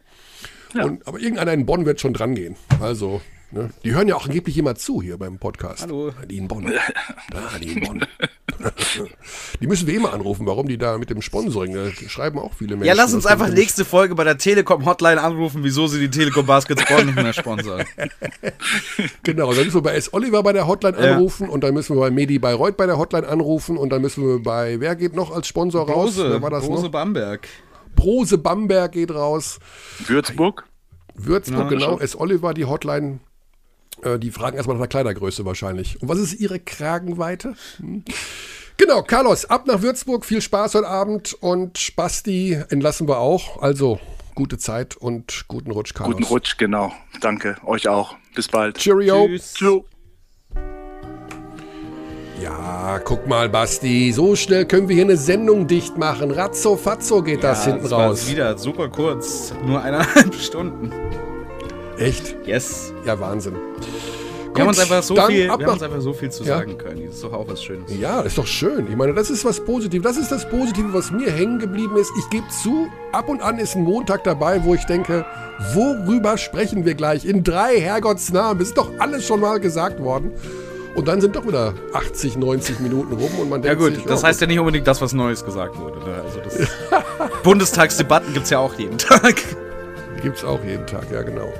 Speaker 1: Und, aber irgendeiner in Bonn wird schon dran gehen. Also, ne? die hören ja auch angeblich immer zu hier beim Podcast.
Speaker 2: Hallo.
Speaker 1: Die in Bonn. Da, die in Bonn. die müssen wir immer anrufen, warum die da mit dem Sponsoring, da schreiben auch viele Menschen.
Speaker 2: ja, lass uns einfach nächste Folge bei der Telekom Hotline anrufen, wieso sie die Telekom Basketball nicht mehr sponsern.
Speaker 1: Genau, dann müssen wir bei S. Oliver bei der Hotline
Speaker 2: Ja.
Speaker 1: anrufen und dann müssen wir bei Medi Bayreuth bei der Hotline anrufen und dann müssen wir bei, wer geht noch als Sponsor raus?
Speaker 2: Rose,
Speaker 1: Wer war das
Speaker 2: Rose
Speaker 1: noch?
Speaker 2: Bamberg.
Speaker 1: Brose Bamberg geht raus.
Speaker 5: Würzburg?
Speaker 1: Würzburg,
Speaker 2: Ja,
Speaker 1: genau. S. Oliver, die Hotline. Äh, die fragen erstmal nach der Kleidergröße wahrscheinlich. Und was ist ihre Kragenweite? Hm? Genau, Carlos, ab nach Würzburg. Viel Spaß heute Abend und Basti entlassen wir auch. Also gute Zeit und guten Rutsch, Carlos.
Speaker 5: Guten Rutsch, genau. Danke. Euch auch. Bis bald.
Speaker 1: Cheerio.
Speaker 2: Tschüss.
Speaker 5: Tschüss.
Speaker 1: Ja, guck mal, Basti. So schnell können wir hier eine Sendung dicht machen. Ratzo fatzo geht das hinten
Speaker 2: das
Speaker 1: raus.
Speaker 2: wieder super kurz. Nur eineinhalb Stunden.
Speaker 1: Echt?
Speaker 2: Yes.
Speaker 1: Ja, Wahnsinn.
Speaker 2: Wir haben uns einfach so viel, wir
Speaker 1: ab
Speaker 2: haben uns einfach so viel zu
Speaker 1: Ja.
Speaker 2: sagen können. Das ist doch auch was Schönes.
Speaker 1: Ja, ist doch schön. Ich meine, das ist was Positives. Das ist das Positive, was mir hängen geblieben ist. Ich gebe zu, ab und an ist ein Montag dabei, wo ich denke, worüber sprechen wir gleich? In drei Herrgottsnamen. Es ist doch alles schon mal gesagt worden. Und dann sind doch wieder 80, 90 Minuten rum und man
Speaker 2: Ja
Speaker 1: denkt
Speaker 2: gut,
Speaker 1: sich,
Speaker 2: das
Speaker 1: oh,
Speaker 2: heißt ja nicht unbedingt das, was Neues gesagt wurde. Ne? Also das Bundestagsdebatten gibt es ja auch jeden Tag.
Speaker 1: Gibt's auch jeden Tag, ja genau.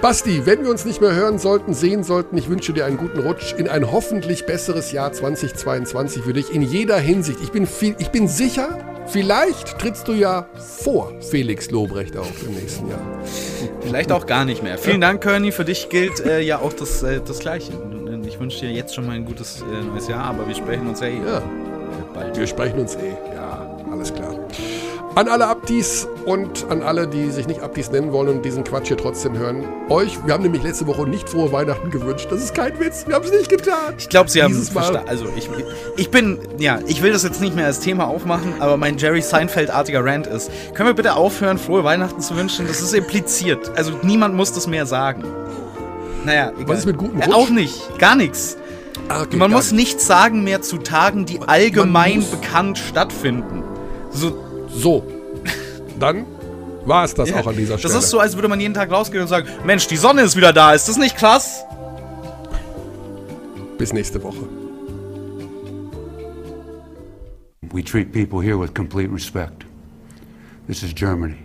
Speaker 1: Basti, wenn wir uns nicht mehr hören sollten, sehen sollten, ich wünsche dir einen guten Rutsch in ein hoffentlich besseres Jahr 2022 für dich in jeder Hinsicht. Ich bin, viel, ich bin sicher, vielleicht trittst du ja vor Felix Lobrecht auf im nächsten Jahr.
Speaker 2: Vielleicht auch gar nicht mehr. Vielen Dank, Körny. Für dich gilt äh, ja auch das, äh, das Gleiche. Ich wünsche dir jetzt schon mal ein gutes äh, neues Jahr, aber wir sprechen uns ja eh
Speaker 1: Ja,
Speaker 2: bald.
Speaker 1: wir sprechen uns eh. Ja, alles klar. An alle Abdis und an alle, die sich nicht Abdis nennen wollen und diesen Quatsch hier trotzdem hören. Euch, wir haben nämlich letzte Woche nicht frohe Weihnachten gewünscht. Das ist kein Witz. Wir haben es nicht getan.
Speaker 2: Ich glaube, sie haben
Speaker 1: Mal-
Speaker 2: verstanden. Also ich, ich bin, ja, ich will das jetzt nicht mehr als Thema aufmachen, aber mein Jerry Seinfeld-artiger Rant ist, können wir bitte aufhören, frohe Weihnachten zu wünschen? Das ist impliziert. Also niemand muss das mehr sagen. Naja, egal.
Speaker 1: Was ist mit guten
Speaker 2: Äh,
Speaker 1: Rutsch?
Speaker 2: Auch nicht, gar nichts.
Speaker 1: Ah, okay,
Speaker 2: Man
Speaker 1: gar
Speaker 2: muss
Speaker 1: nicht.
Speaker 2: nichts sagen mehr zu Tagen, die allgemein
Speaker 1: muss-
Speaker 2: bekannt stattfinden. So,
Speaker 1: So, dann war es das auch an dieser
Speaker 2: das
Speaker 1: Stelle.
Speaker 2: ist so, als würde man jeden Tag rausgehen und sagen, Mensch, die Sonne ist wieder da, ist das nicht krass?
Speaker 1: Bis nächste Woche.
Speaker 6: We treat people here with complete respect. This is Germany.